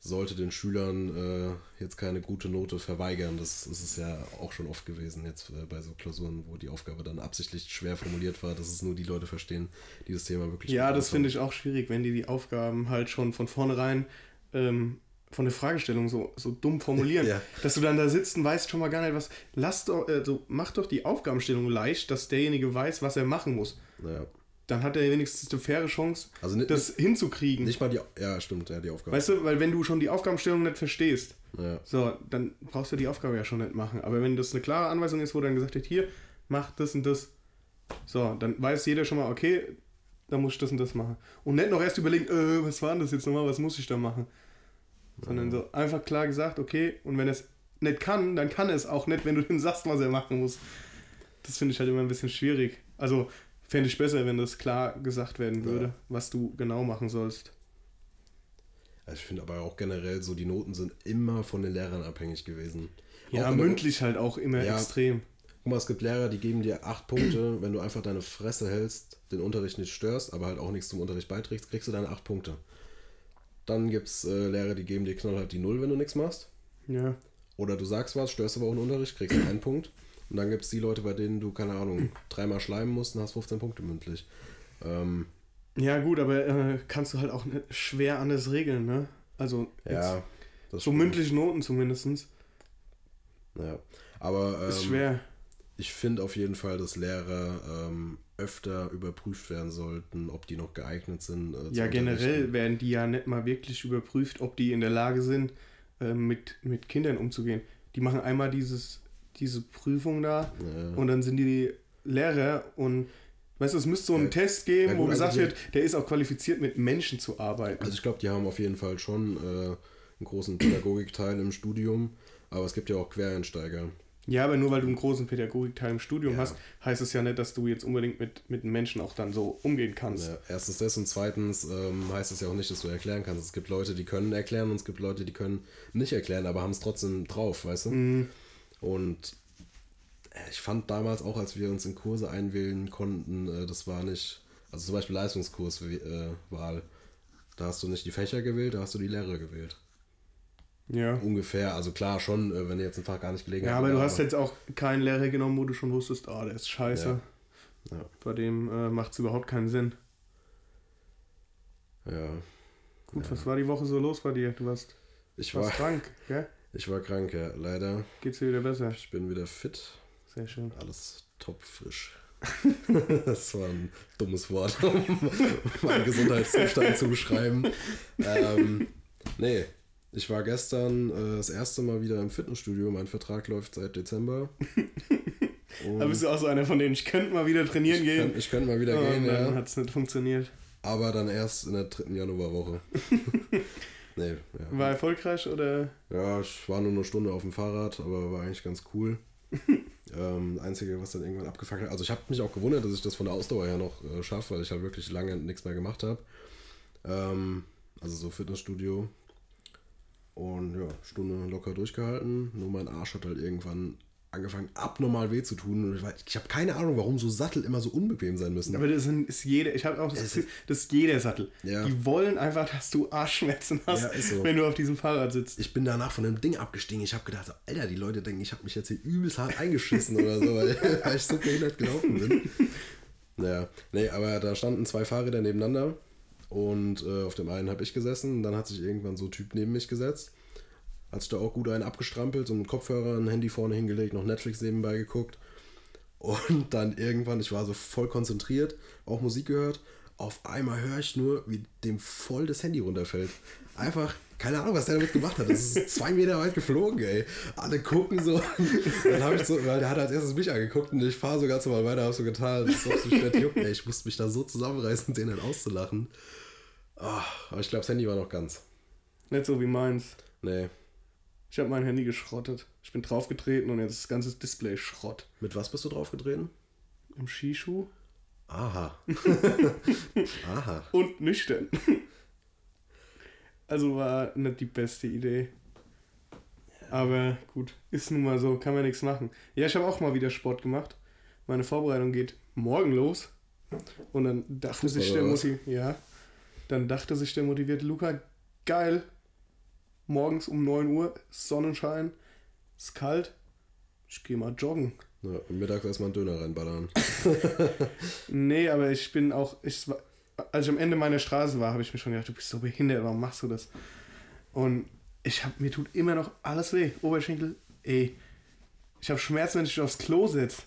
sollte den Schülern äh, jetzt keine gute Note verweigern. Das, das ist ja auch schon oft gewesen jetzt äh, bei so Klausuren, wo die Aufgabe dann absichtlich schwer formuliert war, dass es nur die Leute verstehen, die das Thema wirklich Ja, das finde ich auch schwierig, wenn die die Aufgaben halt schon von vornherein ähm, von der Fragestellung so, so dumm formulieren. Ja. Dass du dann da sitzt und weißt schon mal gar nicht, was. Lass doch, also mach doch die Aufgabenstellung leicht, dass derjenige weiß, was er machen muss. Naja. Dann hat er wenigstens eine faire Chance, Also ni- das hinzukriegen. Nicht mal die. Ja, stimmt, ja, die Aufgabe. Weißt du, weil wenn du schon die Aufgabenstellung nicht verstehst, ja. so, dann brauchst du die Aufgabe ja schon nicht machen. Aber wenn das eine klare Anweisung ist, wo dann gesagt wird, hier, mach das und das, so, dann weiß jeder schon mal, okay, dann muss ich das und das machen. Und nicht noch erst überlegen, äh, was war denn das jetzt nochmal, was muss ich da machen? Sondern so einfach klar gesagt, okay, und wenn es nicht kann, dann kann es auch nicht, wenn du ihm sagst, was er machen muss. Das finde ich halt immer ein bisschen schwierig. Also fände ich besser, wenn das klar gesagt werden würde, Ja. was du genau machen sollst. Also ich finde aber auch generell so, die Noten sind immer von den Lehrern abhängig gewesen. Ja, du- mündlich halt auch immer Ja. extrem. Guck mal, es gibt Lehrer, die geben dir acht Punkte, wenn du einfach deine Fresse hältst, den Unterricht nicht störst, aber halt auch nichts zum Unterricht beiträgst, kriegst du deine acht Punkte. Dann gibt es äh, Lehrer, die geben dir knallhart die Null, wenn du nichts machst. Ja. Oder du sagst was, störst aber auch den Unterricht, kriegst du einen Punkt. Und dann gibt es die Leute, bei denen du, keine Ahnung, dreimal schleimen musst und hast 15 Punkte mündlich. Ähm, Ja, gut, aber äh, kannst du halt auch nicht schwer anders regeln, ne? Also, ja, so stimmt. mündliche Noten zumindest. Ja. Aber Ist ähm, schwer. ich finde auf jeden Fall, dass Lehrer ähm, öfter überprüft werden sollten, ob die noch geeignet sind. Äh, Ja, generell werden die ja nicht mal wirklich überprüft, ob die in der Lage sind, äh, mit, mit Kindern umzugehen. Die machen einmal dieses, diese Prüfung da Ja. und dann sind die Lehrer und weißt du, es müsste so einen Ja. Test geben, gut, wo also gesagt hier- wird, der ist auch qualifiziert, mit Menschen zu arbeiten. Also ich glaube, die haben auf jeden Fall schon äh, einen großen Pädagogikteil im Studium, aber es gibt ja auch Quereinsteiger. ja, aber nur weil du einen großen Pädagogikteil im Studium Ja. hast, heißt es ja nicht, dass du jetzt unbedingt mit, mit Menschen auch dann so umgehen kannst. Ja, erstens das und zweitens ähm, heißt es ja auch nicht, dass du erklären kannst. Es gibt Leute, die können erklären und es gibt Leute, die können nicht erklären, aber haben es trotzdem drauf, weißt du? Mhm. Und äh, ich fand damals auch, als wir uns in Kurse einwählen konnten, äh, das war nicht, also zum Beispiel Leistungskurswahl, äh, da hast du nicht die Fächer gewählt, da hast du die Lehrer gewählt. Ja. Ungefähr, also klar schon, wenn ihr jetzt ein Fach gar nicht gelegen Ja, habt, aber du hast jetzt auch keinen Lehrer genommen, wo du schon wusstest, ah, der ist scheiße. Ja. Ja. Bei dem äh, macht es überhaupt keinen Sinn. Ja, Gut, Ja. was war die Woche so los bei dir? Du warst, ich warst war, krank, gell? Ich war krank, ja, leider. Geht's dir wieder besser? Ich bin wieder fit, Sehr schön. alles topfrisch. das war ein dummes Wort, um meinen Gesundheitszustand zu beschreiben. Ähm, nee, ich war gestern äh, das erste Mal wieder im Fitnessstudio. Mein Vertrag läuft seit Dezember. Und Aber bist du auch so einer von denen, ich könnte mal wieder trainieren ich gehen. Könnt, ich könnte mal wieder Oh, gehen, dann ja. hat es nicht funktioniert. Aber dann erst in der dritten Januarwoche. Nee, ja. War erfolgreich oder? Ja, ich war nur eine Stunde auf dem Fahrrad, aber war eigentlich ganz cool. ähm, Einzige, was dann irgendwann abgefuckt hat. Also ich habe mich auch gewundert, dass ich das von der Ausdauer her noch äh, schaffe, weil ich halt wirklich lange nichts mehr gemacht habe. Ähm, also so Fitnessstudio. Und ja, Stunde locker durchgehalten. Nur mein Arsch hat halt irgendwann angefangen, abnormal weh zu tun. Ich, ich habe keine Ahnung, warum so Sattel immer so unbequem sein müssen. Aber das ist jeder, ich habe auch das Gefühl, das ist jeder Sattel. Ja. Die wollen einfach, dass du Arschschmerzen hast, ja, so. wenn du auf diesem Fahrrad sitzt. Ich bin danach von dem Ding abgestiegen. Ich habe gedacht, Alter, die Leute denken, ich habe mich jetzt hier übelst hart eingeschissen oder so, weil, weil ich so behindert gelaufen bin. Naja, nee, aber da standen zwei Fahrräder nebeneinander und äh, auf dem einen habe ich gesessen. Dann hat sich irgendwann so ein Typ neben mich gesetzt hat sich da auch gut einen abgestrampelt, so einen Kopfhörer, ein Handy vorne hingelegt, noch Netflix nebenbei geguckt. Und dann irgendwann, ich war so voll konzentriert, auch Musik gehört. Auf einmal höre ich nur, wie dem voll das Handy runterfällt. Einfach, keine Ahnung, was der damit gemacht hat. Das ist zwei Meter weit geflogen, ey. Alle gucken so. Dann habe ich so, weil der hat als erstes mich angeguckt und ich fahre so ganz normal weiter, habe so getan, das ist so schwer juckt, ey. Ich musste mich da so zusammenreißen, den dann auszulachen. Oh, aber ich glaube, das Handy war noch ganz. Nicht so wie meins. Nee. Ich habe mein Handy geschrottet. Ich bin draufgetreten und jetzt ist das ganze Display Schrott. Mit was bist du draufgetreten? Im Skischuh. Aha. Aha. Und nüchtern. Also war nicht die beste Idee. Aber gut, ist nun mal so, kann man nichts machen. Ja, ich habe auch mal wieder Sport gemacht. Meine Vorbereitung geht morgen los. Und dann dachte Fußball sich der Motiv ja, dann dachte sich der motivierte Luca, geil, morgens um 9 Uhr, Sonnenschein, ist kalt, ich gehe mal joggen. Ja, mittags erstmal einen Döner reinballern. nee, aber ich bin auch, ich, als ich am Ende meiner Straße war, habe ich mir schon gedacht, du bist so behindert, warum machst du das? Und ich hab, mir tut immer noch alles weh. Oberschenkel, ey. Ich habe Schmerzen, wenn ich aufs Klo sitze.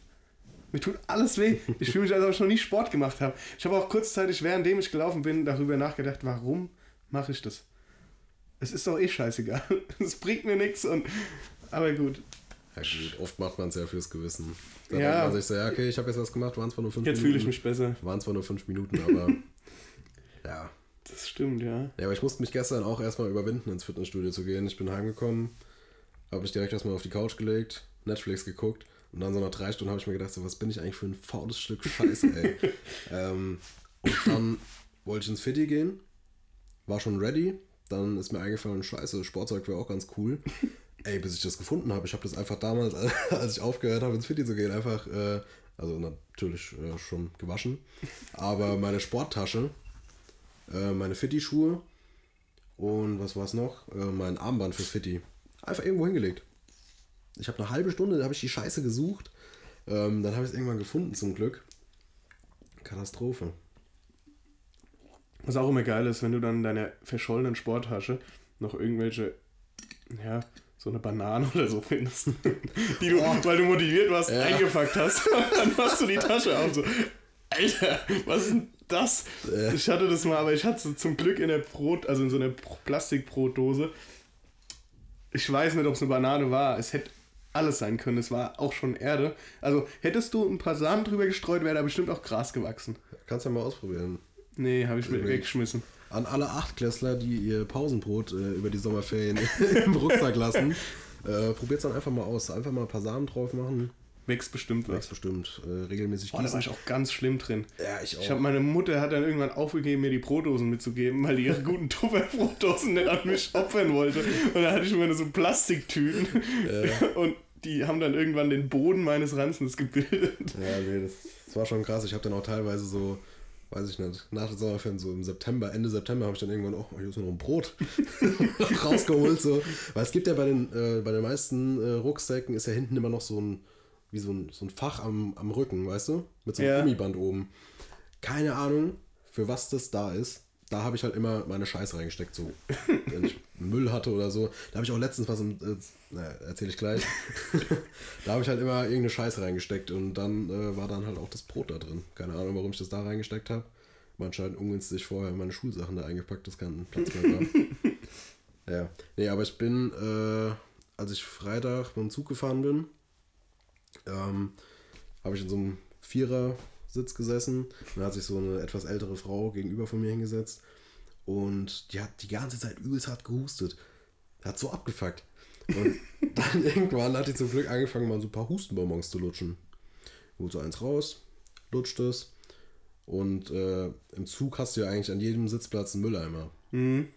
Mir tut alles weh. Ich fühle mich, als ob ich noch nie Sport gemacht habe. Ich habe auch kurzzeitig, währenddem ich gelaufen bin, darüber nachgedacht, warum mache ich das? Es ist doch eh scheißegal. Es bringt mir nichts und. Aber gut. Ja, gut, oft macht man es ja fürs Gewissen. Da ja. denkt man sich so, ja, okay, ich habe jetzt was gemacht, waren zwar nur fünf jetzt Minuten. Jetzt fühle ich mich besser. Waren zwar nur fünf Minuten, aber. ja. Das stimmt, ja. Ja, aber ich musste mich gestern auch erstmal überwinden, ins Fitnessstudio zu gehen. Ich bin heimgekommen, habe mich direkt erstmal auf die Couch gelegt, Netflix geguckt und dann so nach drei Stunden habe ich mir gedacht, so, was bin ich eigentlich für ein faules Stück Scheiße, ey. ähm, und dann wollte ich ins Fitti gehen, war schon ready, dann ist mir eingefallen, scheiße, Sportzeug wäre auch ganz cool. Ey, bis ich das gefunden habe. Ich habe das einfach damals, als ich aufgehört habe, ins Fitti zu gehen, einfach, äh, also natürlich äh, schon gewaschen, aber meine Sporttasche, äh, meine Fitti-Schuhe und was war es noch? Äh, mein Armband fürs Fitti. Einfach irgendwo hingelegt. Ich habe eine halbe Stunde, da habe ich die Scheiße gesucht. Ähm, dann habe ich es irgendwann gefunden, zum Glück. Katastrophe. Was auch immer geil ist, wenn du dann in deiner verschollenen Sporttasche noch irgendwelche, ja, so eine Banane oder so findest, die du, oh. weil du motiviert warst, ja. eingepackt hast. dann machst du die Tasche auf so, Alter, was ist denn das? Ja. Ich hatte das mal, aber ich hatte es zum Glück in der Brot, also in so einer Plastikbrotdose. Ich weiß nicht, ob es eine Banane war. Es hätte alles sein können. Es war auch schon Erde. Also hättest du ein paar Samen drüber gestreut, wäre da bestimmt auch Gras gewachsen. Kannst ja mal ausprobieren. Nee, habe ich mir weggeschmissen. An alle Achtklässler, die ihr Pausenbrot äh, über die Sommerferien im Rucksack lassen, äh, probiert es dann einfach mal aus. Einfach mal ein paar Samen drauf machen. Wächst bestimmt was. Wächst bestimmt. Äh, regelmäßig Boah, da war ich auch ganz schlimm drin. Ja, ich auch. Ich habe meine Mutter hat dann irgendwann aufgegeben, mir die Brotdosen mitzugeben, weil die ihre guten Tupper-Brotdosen nicht an mich opfern wollte. Und da hatte ich immer so Plastiktüten. Ja. Und die haben dann irgendwann den Boden meines Ranzens gebildet. Ja, nee, das, das war schon krass. Ich habe dann auch teilweise so weiß ich nicht, nach der Sommerferien, so im September, Ende September habe ich dann irgendwann, oh, hier ist noch ein Brot rausgeholt. So. Weil es gibt ja bei den, äh, bei den meisten äh, Rucksäcken ist ja hinten immer noch so ein, wie so ein, so ein Fach am, am Rücken, weißt du? Mit so einem ja. Gummiband oben. Keine Ahnung, für was das da ist. Da habe ich halt immer meine Scheiße reingesteckt, so wenn ich Müll hatte oder so. Da habe ich auch letztens was, im, äh, naja, erzähle ich gleich. da habe ich halt immer irgendeine Scheiße reingesteckt und dann äh, war dann halt auch das Brot da drin. Keine Ahnung, warum ich das da reingesteckt habe. Man anscheinend ungünstig vorher meine Schulsachen da eingepackt, das keinen Platz mehr war. ja, nee, aber ich bin, äh, als ich Freitag mit dem Zug gefahren bin, ähm, habe ich in so einem Vierer Sitz gesessen. Dann hat sich so eine etwas ältere Frau gegenüber von mir hingesetzt. Und die hat die ganze Zeit übelst hart gehustet. Hat so abgefuckt. Und dann irgendwann hat die zum Glück angefangen, mal so ein paar Hustenbonbons zu lutschen. Holt so eins raus, lutscht es. Und äh, im Zug hast du ja eigentlich an jedem Sitzplatz einen Mülleimer. Mhm.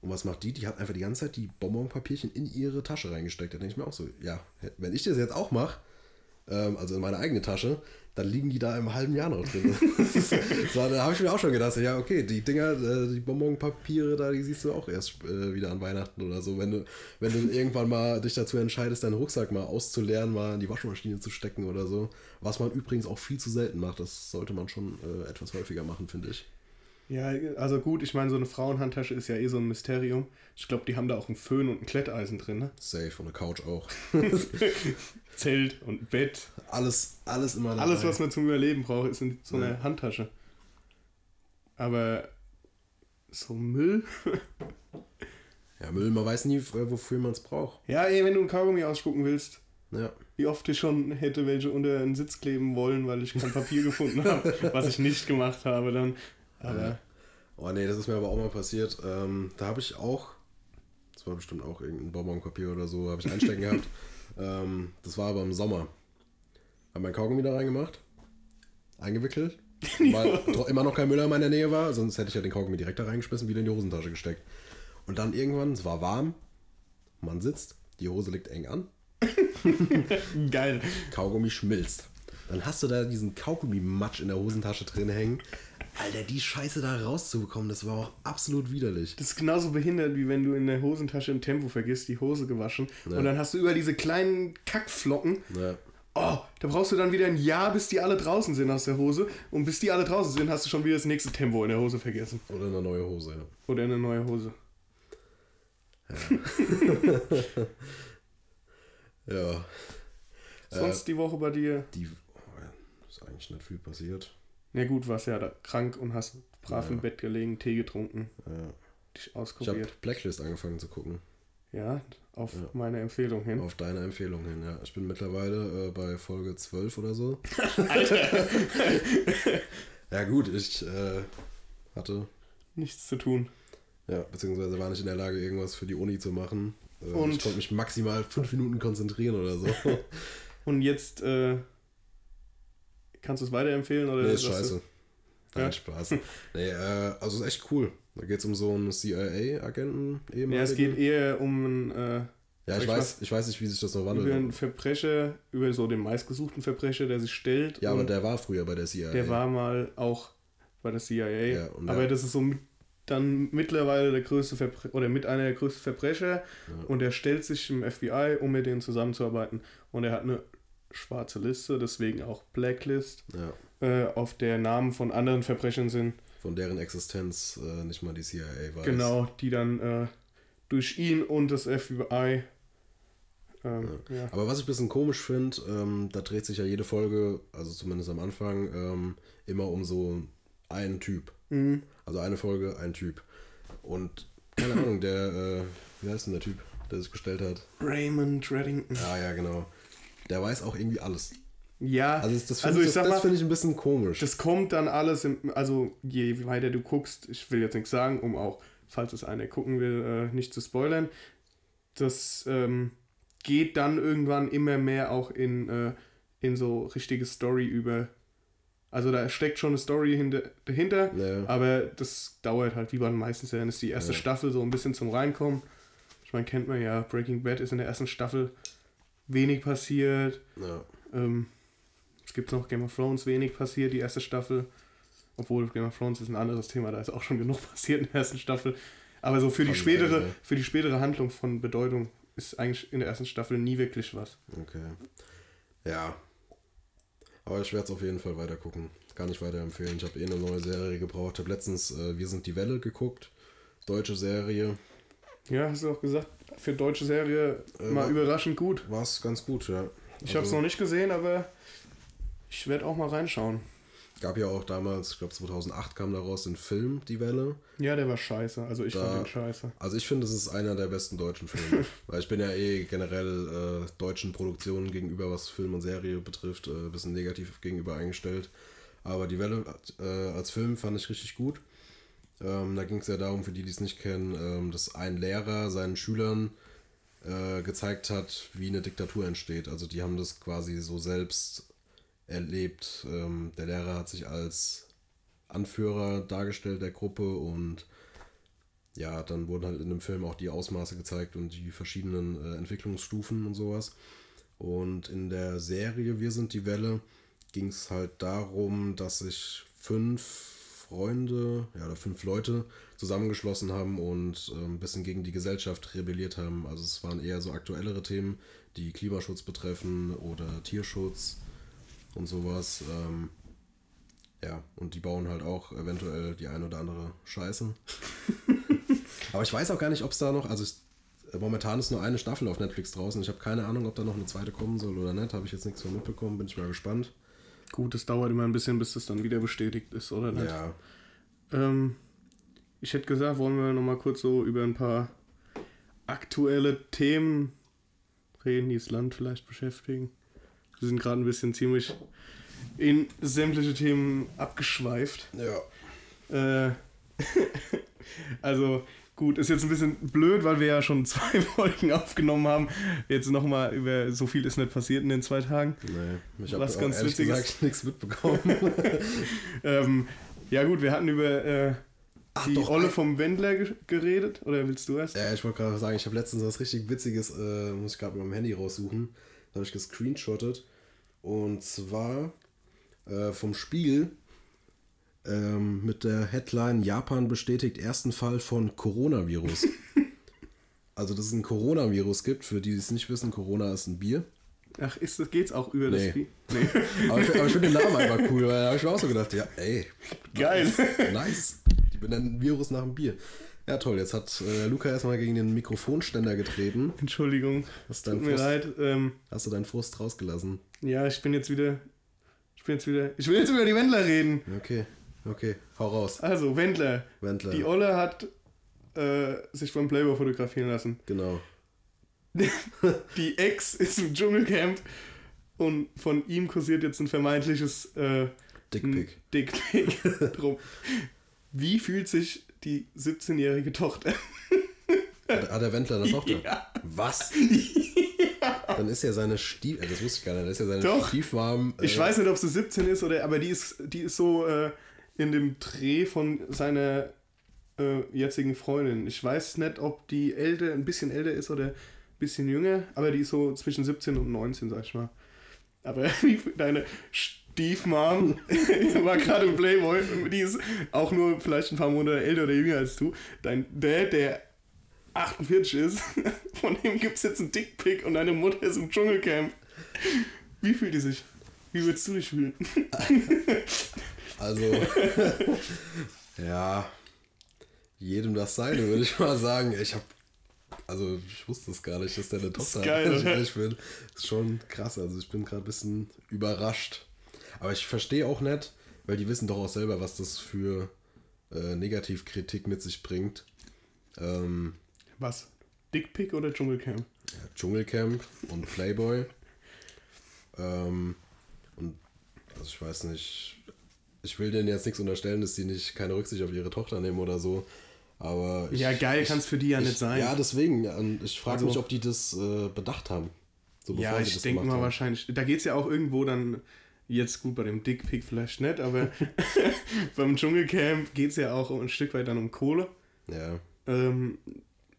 Und was macht die? Die hat einfach die ganze Zeit die Bonbonpapierchen in ihre Tasche reingesteckt. Da denke ich mir auch so, ja, wenn ich das jetzt auch mache, ähm, also in meine eigene Tasche, dann liegen die da im halben Jahr noch drin. so, da habe ich mir auch schon gedacht, ja, okay, die Dinger, äh, die Bonbonpapiere da, die siehst du auch erst äh, wieder an Weihnachten oder so. Wenn du, wenn du irgendwann mal dich dazu entscheidest, deinen Rucksack mal auszuleeren, mal in die Waschmaschine zu stecken oder so. Was man übrigens auch viel zu selten macht, das sollte man schon äh, etwas häufiger machen, finde ich. Ja, also gut, ich meine, so eine Frauenhandtasche ist ja eh so ein Mysterium. Ich glaube, die haben da auch einen Föhn und ein Kletteisen drin, ne? Safe und eine Couch auch. Zelt und Bett. Alles, alles immer dabei. Alles, was man zum Überleben braucht, ist in so einer Ja. Handtasche. Aber so Müll? Ja, Müll, man weiß nie, äh, wofür man es braucht. Ja, ey, wenn du ein Kaugummi ausspucken willst, Ja. wie oft ich schon hätte welche unter einen Sitz kleben wollen, weil ich kein Papier gefunden habe, was ich nicht gemacht habe dann. Aber Ja. Oh nee, das ist mir aber auch mal passiert. Ähm, da habe ich auch, das war bestimmt auch irgendein Bonbonpapier oder so, habe ich einstecken gehabt. Ähm, das war aber im Sommer. Hab mein Kaugummi da reingemacht, eingewickelt, weil immer noch kein Müller in meiner Nähe war, sonst hätte ich ja den Kaugummi direkt da reingeschmissen, wieder in die Hosentasche gesteckt. Und dann irgendwann, es war warm, man sitzt, die Hose liegt eng an, geil. Kaugummi schmilzt. Dann hast du da diesen Kaugummi-Matsch in der Hosentasche drin hängen. Alter, die Scheiße da rauszubekommen, das war auch absolut widerlich. Das ist genauso behindert, wie wenn du in der Hosentasche im Tempo vergisst, die Hose gewaschen. Ja. Und dann hast du über diese kleinen Kackflocken. Ja. Oh, da brauchst du dann wieder ein Jahr, bis die alle draußen sind aus der Hose. Und bis die alle draußen sind, hast du schon wieder das nächste Tempo in der Hose vergessen. Oder eine neue Hose, ja. Oder eine neue Hose. Ja, Sonst die Woche bei dir? die. Ist eigentlich nicht viel passiert. Na gut, warst ja da krank und hast brav Ja. im Bett gelegen, Tee getrunken, Ja. dich Ich habe auskuriert. Blacklist angefangen zu gucken. Ja, auf Ja. meine Empfehlung hin. Auf deine Empfehlung hin, ja. Ich bin mittlerweile äh, bei Folge 12 oder so. ja, gut, ich äh, hatte. Nichts zu tun. Ja, beziehungsweise war nicht in der Lage, irgendwas für die Uni zu machen. Äh, Und- ich konnte mich maximal fünf Minuten konzentrieren oder so. Und jetzt äh, kannst du es weiterempfehlen? Oder nee, ist scheiße. Nein, Ja. Spaß. Nee, äh, also ist echt cool. Da geht es um so einen CIA-Agenten eben. Ja, es geht eher um einen, äh, Ja, ich weiß, ich weiß nicht, wie sich das noch wandelt. über einen Verbrecher, über so den meistgesuchten Verbrecher, der sich stellt. Ja, aber der war früher bei der CIA. der war mal auch bei der CIA. Ja, aber der- das ist so mit, dann mittlerweile der größte Verbrecher oder mit einer der größten Verbrecher und er stellt sich im FBI, um mit denen zusammenzuarbeiten. Und er hat eine schwarze Liste, deswegen auch Blacklist, Ja, äh, auf der Namen von anderen Verbrechern sind. von deren Existenz äh, nicht mal die CIA weiß. Genau, die dann äh, durch ihn und das FBI. Ähm, ja. Aber was ich ein bisschen komisch finde, ähm, da dreht sich ja jede Folge, also zumindest am Anfang, ähm, immer um so einen Typ. Mhm. Also eine Folge, ein Typ. Und keine Ahnung, der, äh, wie heißt denn der Typ, der sich gestellt hat? Raymond Reddington. Ja, ja, genau. Der weiß auch irgendwie alles. Ja, Also das, das also finde ich ich, das mal, find ich ein bisschen komisch. das kommt dann alles, im, also je weiter du guckst, ich will jetzt nichts sagen, um auch, falls es einer gucken will, äh, nicht zu spoilern, das ähm, geht dann irgendwann immer mehr auch in, äh, in so richtige Story über. Also da steckt schon eine Story hinter, dahinter, Ja. aber das dauert halt, wie bei den meisten Serien, ist die erste Ja. Staffel so ein bisschen zum Reinkommen. Ich meine, kennt man ja, Breaking Bad ist in der ersten Staffel wenig passiert. ja. Ähm, es gibt noch Game of Thrones, wenig passiert, die erste Staffel. Obwohl Game of Thrones ist ein anderes Thema, da ist auch schon genug passiert in der ersten Staffel. Aber so für die spätere, für die spätere Handlung von Bedeutung ist eigentlich in der ersten Staffel nie wirklich was. Okay. Ja. Aber ich werde es auf jeden Fall weiter gucken. Kann ich weiterempfehlen. Ich habe eh eine neue Serie gebraucht. Ich habe letztens äh, Wir sind die Welle geguckt. Deutsche Serie. Ja, hast du auch gesagt, für deutsche Serie Äh, mal überraschend gut. War es ganz gut, ja. Ich habe es Also, noch nicht gesehen, aber ich werde auch mal reinschauen. Gab ja auch damals, ich glaube 2008 kam daraus ein Film, Die Welle. Ja, der war scheiße. Also ich Da- fand den scheiße. Also ich finde, es ist einer der besten deutschen Filme. Weil ich bin ja eh generell äh, deutschen Produktionen gegenüber, was Film und Serie betrifft, äh, ein bisschen negativ gegenüber eingestellt. Aber die Welle äh, als Film fand ich richtig gut. Ähm, da ging es ja darum, für die, die es nicht kennen, ähm, dass ein Lehrer seinen Schülern äh, gezeigt hat, wie eine Diktatur entsteht. Also die haben das quasi so selbst erlebt. Ähm, der Lehrer hat sich als Anführer dargestellt der Gruppe und ja, dann wurden halt in dem Film auch die Ausmaße gezeigt und die verschiedenen äh, Entwicklungsstufen und sowas. Und in der Serie Wir sind die Welle ging es halt darum, dass sich fünf Freunde, ja, oder fünf Leute zusammengeschlossen haben und äh, ein bisschen gegen die Gesellschaft rebelliert haben. Also es waren eher so aktuellere Themen, die Klimaschutz betreffen oder Tierschutz und sowas. Ähm, ja, und die bauen halt auch eventuell die eine oder andere Scheiße. Aber ich weiß auch gar nicht, ob es da noch, also ich, momentan ist nur eine Staffel auf Netflix draußen. Ich habe keine Ahnung, ob da noch eine zweite kommen soll oder nicht. Habe ich jetzt nichts von mitbekommen, bin ich mal gespannt. Gut, es dauert immer ein bisschen, bis das dann wieder bestätigt ist, oder nicht? Ja. Ähm, ich hätte gesagt, wollen wir nochmal kurz so über ein paar aktuelle Themen reden, die das Land vielleicht beschäftigen. Wir sind gerade ein bisschen ziemlich in sämtliche Themen abgeschweift. Ja. Äh, also gut, ist jetzt ein bisschen blöd, weil wir ja schon zwei Folgen aufgenommen haben. Jetzt nochmal über so viel ist nicht passiert in den zwei Tagen. Nee, ich habe ganz ehrlich gesagt nichts mitbekommen. Ähm, ja gut, wir hatten über äh, Ach, die doch, Rolle vom Wendler ge geredet. Oder willst du erst? Ja, ich wollte gerade sagen, ich habe letztens was richtig Witziges, äh, muss ich gerade mit meinem Handy raussuchen. Da habe ich gescreenshottet. Und zwar äh, vom Spiel ähm, mit der Headline Japan bestätigt ersten Fall von Coronavirus. also, dass es ein Coronavirus gibt, für die, die es nicht wissen, Corona ist ein Bier. Ach, ist das, geht's auch über das Nee. Spiel? Nee. Aber ich, aber ich finde den Namen einfach cool, weil da habe ich mir auch so gedacht, ja, ey, Geil. nice. Die benennen Virus nach dem Bier. Ja, toll, jetzt hat äh, Luca erstmal gegen den Mikrofonständer getreten. Entschuldigung. Hast, Tut deinen mir Frust, leid. Ähm, hast du deinen Frust rausgelassen? ja, ich bin jetzt wieder. Ich bin jetzt wieder. Ich will jetzt über die Wendler reden. Okay, okay, hau raus. Also, Wendler. Wendler. Die Olle hat äh, sich beim Playboy fotografieren lassen. Genau. Die Ex ist im Dschungelcamp und von ihm kursiert jetzt ein vermeintliches äh, Dickpick. Dickpick drum. Wie fühlt sich die 17-jährige Tochter? Hat, hat der Wendler eine Tochter? Ja. Was? Dann ist ja seine Stief... äh, Das wusste ich gar nicht. Das ist ja seine Doch. Stiefmom... Äh, Ich weiß nicht, ob sie 17 ist oder, aber die ist, die ist so äh, in dem Dreh von seiner äh, jetzigen Freundin. Ich weiß nicht, ob die älter, ein bisschen älter ist oder ein bisschen jünger, aber die ist so zwischen 17 und 19, sag ich mal. Aber deine Stiefmom war gerade im Playboy, die ist auch nur vielleicht ein paar Monate älter oder jünger als du. Dein Dad, der 48 ist, von dem gibt es jetzt einen Dickpick und deine Mutter ist im Dschungelcamp. Wie fühlt die sich? Wie würdest du dich fühlen? Also... ja... Jedem das Seine, würde ich mal sagen. Ich habe... Also, ich wusste es gar nicht, dass der eine Tochter hat. geil, ich ehrlich bin. ist schon krass. Also, ich bin gerade ein bisschen überrascht. Aber ich verstehe auch nicht, weil die wissen doch auch selber, was das für äh, Negativkritik mit sich bringt. Ähm, Was? Dickpick oder Dschungelcamp? ja, Dschungelcamp und Playboy. Ähm, und also ich weiß nicht, ich will denen jetzt nichts unterstellen, dass die nicht keine Rücksicht auf ihre Tochter nehmen oder so. Aber ich, Ja, geil ich, kann's für die ja ich, nicht sein. Ja, deswegen. ich frage Also- mich, ob die das äh, bedacht haben. So, Ja, ich denke mal haben. wahrscheinlich. Da geht es ja auch irgendwo dann, jetzt gut bei dem Dickpick vielleicht nicht, aber beim Dschungelcamp geht es ja auch ein Stück weit dann um Kohle. Ja, Ähm,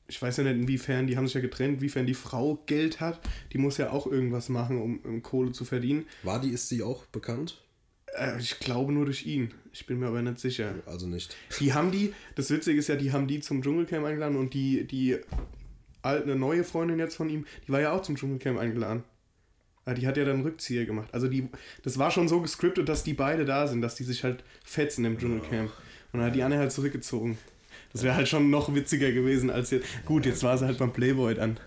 ich weiß ja nicht, inwiefern, die haben sich ja getrennt, inwiefern die Frau Geld hat. Die muss ja auch irgendwas machen, um, um Kohle zu verdienen. war die, ist sie auch bekannt? Äh, ich glaube nur durch ihn. Ich bin mir aber nicht sicher. Also nicht. Die haben die, das Witzige ist ja, die haben die zum Dschungelcamp eingeladen und die, die alte, eine neue Freundin jetzt von ihm, die war ja auch zum Dschungelcamp eingeladen. Ja, Die hat ja dann Rückzieher gemacht. Also die, das war schon so gescriptet, dass die beide da sind, dass die sich halt fetzen im Dschungelcamp. Und dann hat die Anne halt zurückgezogen. Das wäre halt schon noch witziger gewesen als jetzt. Gut, jetzt war sie halt beim Playboy dann.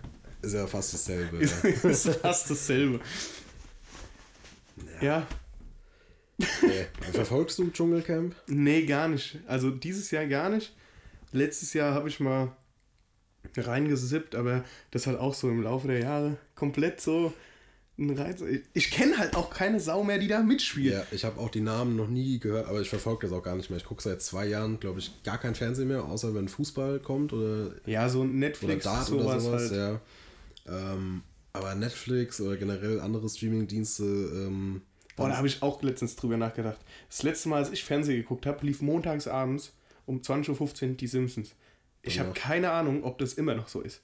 Ist ja fast dasselbe. Ist, ja. ist fast dasselbe. Ja, nee. Verfolgst du Dschungelcamp? Nee, gar nicht. Also dieses Jahr gar nicht. Letztes Jahr habe ich mal reingesippt, aber das hat auch so im Laufe der Jahre komplett so ein Reiz. Ich, kenne halt auch keine Sau mehr, die da mitspielt. Ja, ich habe auch die Namen noch nie gehört, aber ich verfolge das auch gar nicht mehr. Ich gucke seit zwei Jahren, glaube ich, gar kein Fernsehen mehr, außer wenn Fußball kommt oder, Ja, so oder Netflix, Dart oder sowas sowas. halt. Ja. Ähm, aber Netflix oder generell andere Streamingdienste, ähm, Boah, da habe ich auch letztens drüber nachgedacht. Das letzte Mal, als ich Fernsehen geguckt habe, lief montags abends um 20.15 Uhr die Simpsons. Ich Ja. habe keine Ahnung, ob das immer noch so ist.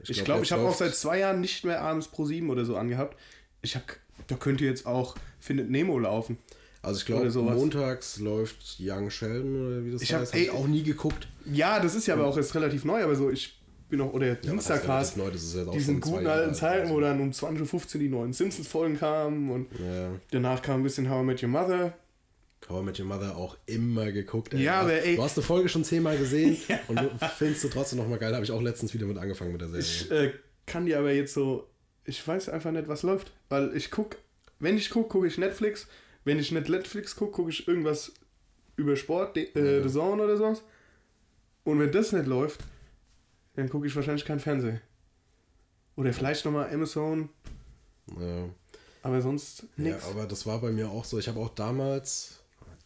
Ich Ich glaub, glaube, ich habe auch seit zwei Jahren nicht mehr abends pro 7 oder so angehabt. Ich habe, da könnte jetzt auch Findet Nemo laufen. also ich glaube, montags läuft Young Sheldon oder wie das Ich hab- heißt. Hab ich ey, auch nie geguckt. Ja, das ist ja aber auch erst relativ neu, aber so, ich bin auch, oder Ja, was heißt Dienstagcast, relativ neu? Das ist jetzt auch diesen guten alten alt. Zeiten, wo dann um 20.15 Uhr die neuen Simpsons-Folgen kamen und Ja. danach kam ein bisschen How I Met Your Mother. How I Met Your Mother auch immer geguckt. Ey. Ja, aber ey- Du hast eine Folge schon zehnmal gesehen und du findest du trotzdem nochmal geil. Habe ich auch letztens wieder mit angefangen mit der Serie. Ich äh, kann dir aber jetzt so, ich weiß einfach nicht, was läuft. Weil ich guck, wenn ich gucke, gucke ich Netflix. Wenn ich nicht Netflix gucke, gucke ich irgendwas über Sport, äh, Ja. The Zone oder sowas. Und wenn das nicht läuft, dann gucke ich wahrscheinlich kein Fernsehen. Oder vielleicht nochmal Amazon, ja. aber sonst ja, nichts. aber das war bei mir auch so. Ich habe auch damals,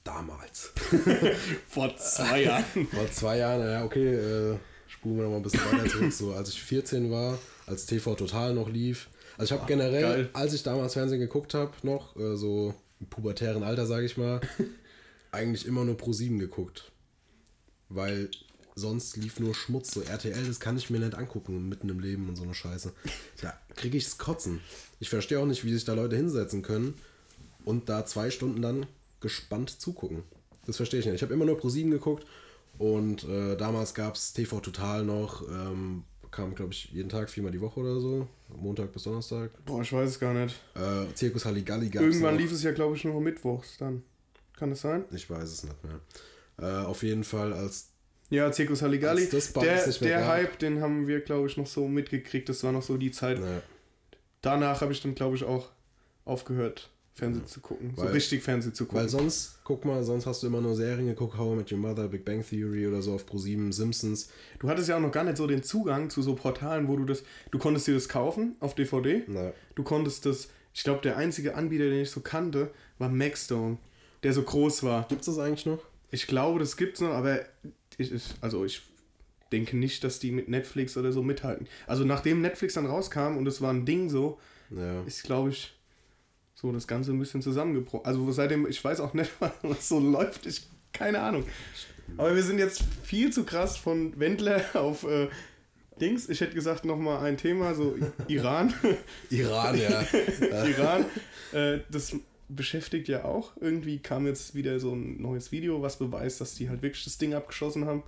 damals, Vor zwei Jahren. vor zwei Jahren, ja okay, äh, spulen wir noch mal ein bisschen weiter zurück, so als ich 14 war, als TV Total noch lief. Also ich habe generell, geil. als ich damals Fernsehen geguckt habe, noch äh, so im pubertären Alter, sage ich mal, eigentlich immer nur Pro 7 geguckt. Weil sonst lief nur Schmutz. So RTL, das kann ich mir nicht angucken, mitten im Leben und so eine Scheiße. Da kriege ich's Kotzen. Ich verstehe auch nicht, wie sich da Leute hinsetzen können und da zwei Stunden dann gespannt zugucken. Das verstehe ich nicht. Ich habe immer nur Pro 7 geguckt und äh, damals gab es TV Total noch. Ähm, kam, glaube ich, jeden Tag, viermal die Woche oder so. Montag bis Donnerstag. Boah, ich weiß es gar nicht. Äh, Zirkus Halligalli gab Irgendwann noch. lief es ja, glaube ich, nur mittwochs dann. Kann das sein? Ich weiß es nicht mehr. Äh, auf jeden Fall als Ja, Zirkus Halligalli. Das Der, der. Hype, den haben wir, glaube ich, noch so mitgekriegt. Das war noch so die Zeit. ne, Danach habe ich dann, glaube ich, auch aufgehört, Fernsehen zu gucken. so Weil- richtig Fernsehen zu gucken. Weil sonst, guck mal, sonst hast du immer nur Serien geguckt, How I Met Your Mother, Big Bang Theory oder so auf Pro7, Simpsons. du hattest ja auch noch gar nicht so den Zugang zu so Portalen, wo du das. Du konntest dir das kaufen auf DVD. Na, Du konntest das. Ich glaube, der einzige Anbieter, den ich so kannte, war Maxstone, der so groß war. gibt's das eigentlich noch? Ich glaube, das gibt's noch, aber ich, ich, also ich denke nicht, dass die mit Netflix oder so mithalten. Also nachdem Netflix dann rauskam und es war ein Ding so, Ja. ist, glaube ich, so das Ganze ein bisschen zusammengebrochen. Also seitdem, ich weiß auch nicht, was so läuft. Ich, keine Ahnung. Aber wir sind jetzt viel zu krass von Wendler auf äh, Dings. Ich hätte gesagt, nochmal ein Thema, so Iran. Iran, ja. Iran. Äh, das beschäftigt ja auch. Irgendwie kam jetzt wieder so ein neues Video, was beweist, dass die halt wirklich das Ding abgeschossen haben.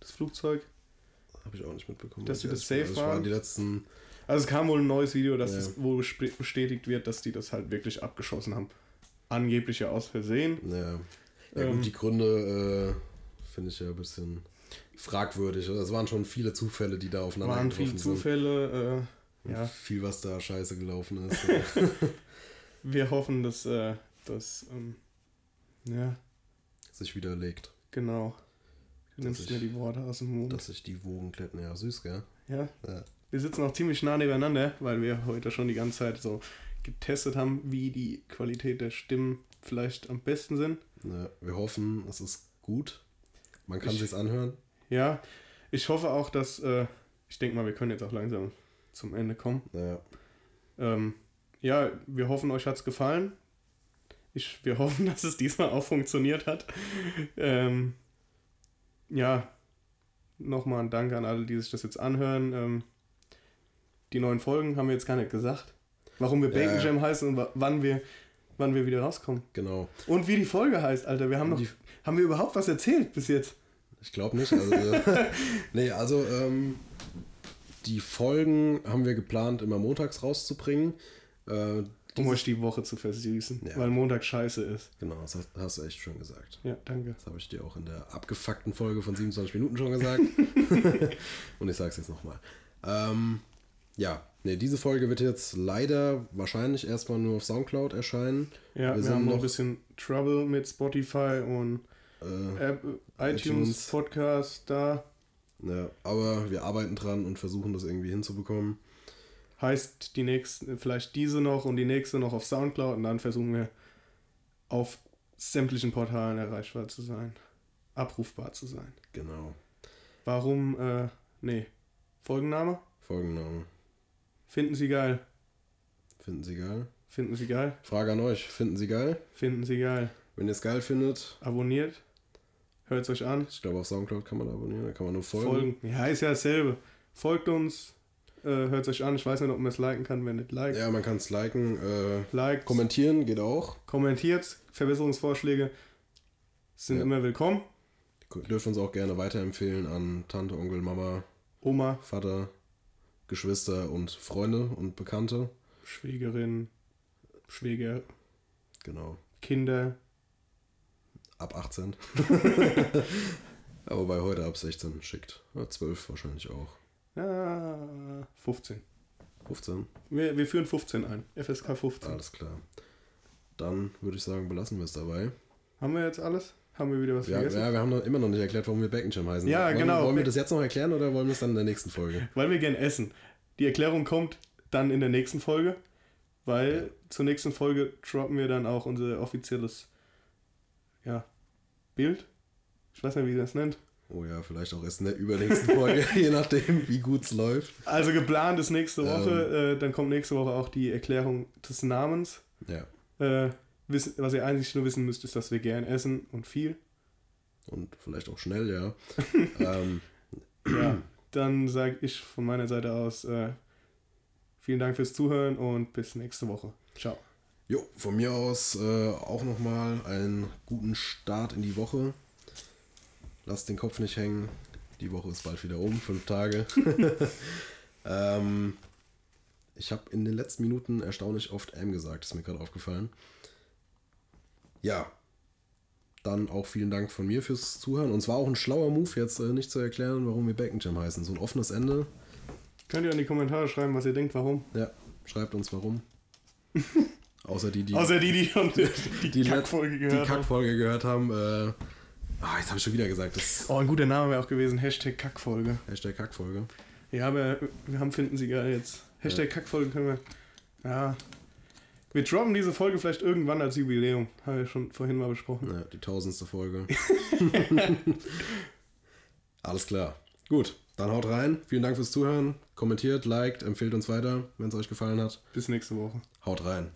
Das Flugzeug. Habe ich auch nicht mitbekommen. Dass die muss das safe waren? Das waren die letzten. Also es kam wohl ein neues Video, dass Ja. es wo bestätigt wird, dass die das halt wirklich abgeschossen haben. Angeblich ja aus Versehen. Ja. Ja, Ähm. gut, die Gründe äh, finde ich ja ein bisschen fragwürdig. Es waren schon viele Zufälle, die da aufeinander Waren viele getroffen sind. Zufälle. Äh, ja, Viel, was da scheiße gelaufen ist. wir hoffen, dass äh, das ähm, ja sich widerlegt. genau. Du nimmst ich- mir die Worte aus dem Mund. Dass sich die Wogen glätten. Ja, süß, gell? Ja. Ja. Wir sitzen auch ziemlich nah nebeneinander, weil wir heute schon die ganze Zeit so getestet haben, wie die Qualität der Stimmen vielleicht am besten sind. Ja, wir hoffen, es ist gut. Man kann Ich- sich's anhören. Ja, ich hoffe auch, dass, äh, ich denke mal, wir können jetzt auch langsam zum Ende kommen. Ja. Ähm, ja, wir hoffen, euch hat es gefallen. Ich, wir hoffen, dass es diesmal auch funktioniert hat. Ähm, ja, nochmal ein Dank an alle, die sich das jetzt anhören. Ähm, die neuen Folgen haben wir jetzt gar nicht gesagt. Warum wir Bacon ja. Jam heißen und wa- wann wir, wann wir wieder rauskommen. Genau. Und wie die Folge heißt, Alter. Wir haben noch, Die- haben wir überhaupt was erzählt bis jetzt? Ich glaube nicht. Also, nee, also ähm, die Folgen haben wir geplant, immer montags rauszubringen. Äh, Um euch die Woche zu versüßen, Ja. weil Montag scheiße ist. genau, das hast, hast du echt schön gesagt. Ja, danke. Das habe ich dir auch in der abgefuckten Folge von 27 Minuten schon gesagt. Und ich sage es jetzt nochmal. Ähm, ja, nee, diese Folge wird jetzt leider wahrscheinlich erstmal nur auf Soundcloud erscheinen. Ja, wir, Wir haben noch ein bisschen Trouble mit Spotify und Äh, App, iTunes, iTunes. Podcast da. ja, aber wir arbeiten dran und versuchen das irgendwie hinzubekommen. Heißt die nächste, vielleicht diese noch und die nächste noch auf Soundcloud und dann versuchen wir auf sämtlichen Portalen erreichbar zu sein. Abrufbar zu sein. Genau. Warum, äh, nee. Folgenname? Folgenname. Finden Sie geil. Finden Sie geil? Finden Sie geil. Frage an euch. Finden Sie geil? Finden Sie geil. Wenn ihr es geil findet, Abonniert. Hört es euch an. ich glaube auf Soundcloud kann man abonnieren, da kann man nur folgen. Folgen. Ja, ist ja dasselbe. Folgt uns. Äh, hört es euch an. Ich weiß nicht, ob man es liken kann, wenn nicht liked. Ja, man kann es liken. Äh, Liked. kommentieren geht auch. kommentiert. Verbesserungsvorschläge sind Ja. immer willkommen. Ihr dürft uns auch gerne weiterempfehlen an Tante, Onkel, Mama, Oma, Vater, Geschwister und Freunde und Bekannte. Schwägerin, Schwäger, Genau. Kinder. Ab 18. Aber bei heute ab 16 schickt. Ja, 12 wahrscheinlich auch. Ja, 15. 15. Wir, wir führen 15 ein. FSK 15. Alles klar. Dann würde ich sagen, belassen wir es dabei. Haben wir jetzt alles? Haben wir wieder was Ja, vergessen? ja, wir haben noch immer noch nicht erklärt, warum wir Beckenjam heißen. Ja, wollen, genau. Wollen wir das jetzt noch erklären oder wollen wir es dann in der nächsten Folge? Weil wir gern essen. Die Erklärung kommt dann in der nächsten Folge, weil Ja. zur nächsten Folge droppen wir dann auch unser offizielles ja, Bild. Ich weiß nicht, wie ihr das nennt. Oh ja, vielleicht auch erst in der übernächsten Folge, je nachdem, wie gut es läuft. Also geplant ist nächste Ähm. Woche, äh, dann kommt nächste Woche auch die Erklärung des Namens. Ja. Äh, wissen, was ihr eigentlich nur wissen müsst, ist, dass wir gern essen und viel. Und vielleicht auch schnell, ja. ähm, Ja, dann sage ich von meiner Seite aus äh, vielen Dank fürs Zuhören und bis nächste Woche. Ciao. jo, von mir aus äh, auch nochmal einen guten Start in die Woche. Lasst den Kopf nicht hängen. Die Woche ist bald wieder um, fünf Tage. ähm, ich habe in den letzten Minuten erstaunlich oft M gesagt, ist mir gerade aufgefallen. Ja, dann auch vielen Dank von mir fürs Zuhören. Und es war auch ein schlauer Move, jetzt äh, nicht zu erklären, warum wir Beckenjam heißen. So ein offenes Ende. Könnt ihr in die Kommentare schreiben, was ihr denkt, warum? Ja, schreibt uns warum. Außer die, die Außer die, die schon die, die, Die Kackfolge gehört haben. Kackfolge gehört haben. Äh, ah, jetzt habe ich schon wieder gesagt, das Oh, ein guter Name wäre auch gewesen, Hashtag Kackfolge. Hashtag Kackfolge. Ja, aber wir haben Finden Sie geil jetzt. Hashtag Kackfolge können wir. Ja. Wir droppen diese Folge vielleicht irgendwann als Jubiläum. Haben wir schon vorhin mal besprochen. Ja, die tausendste Folge. Alles klar. Gut, dann haut rein. Vielen Dank fürs Zuhören. Kommentiert, liked, empfehlt uns weiter, wenn es euch gefallen hat. Bis nächste Woche. Haut rein.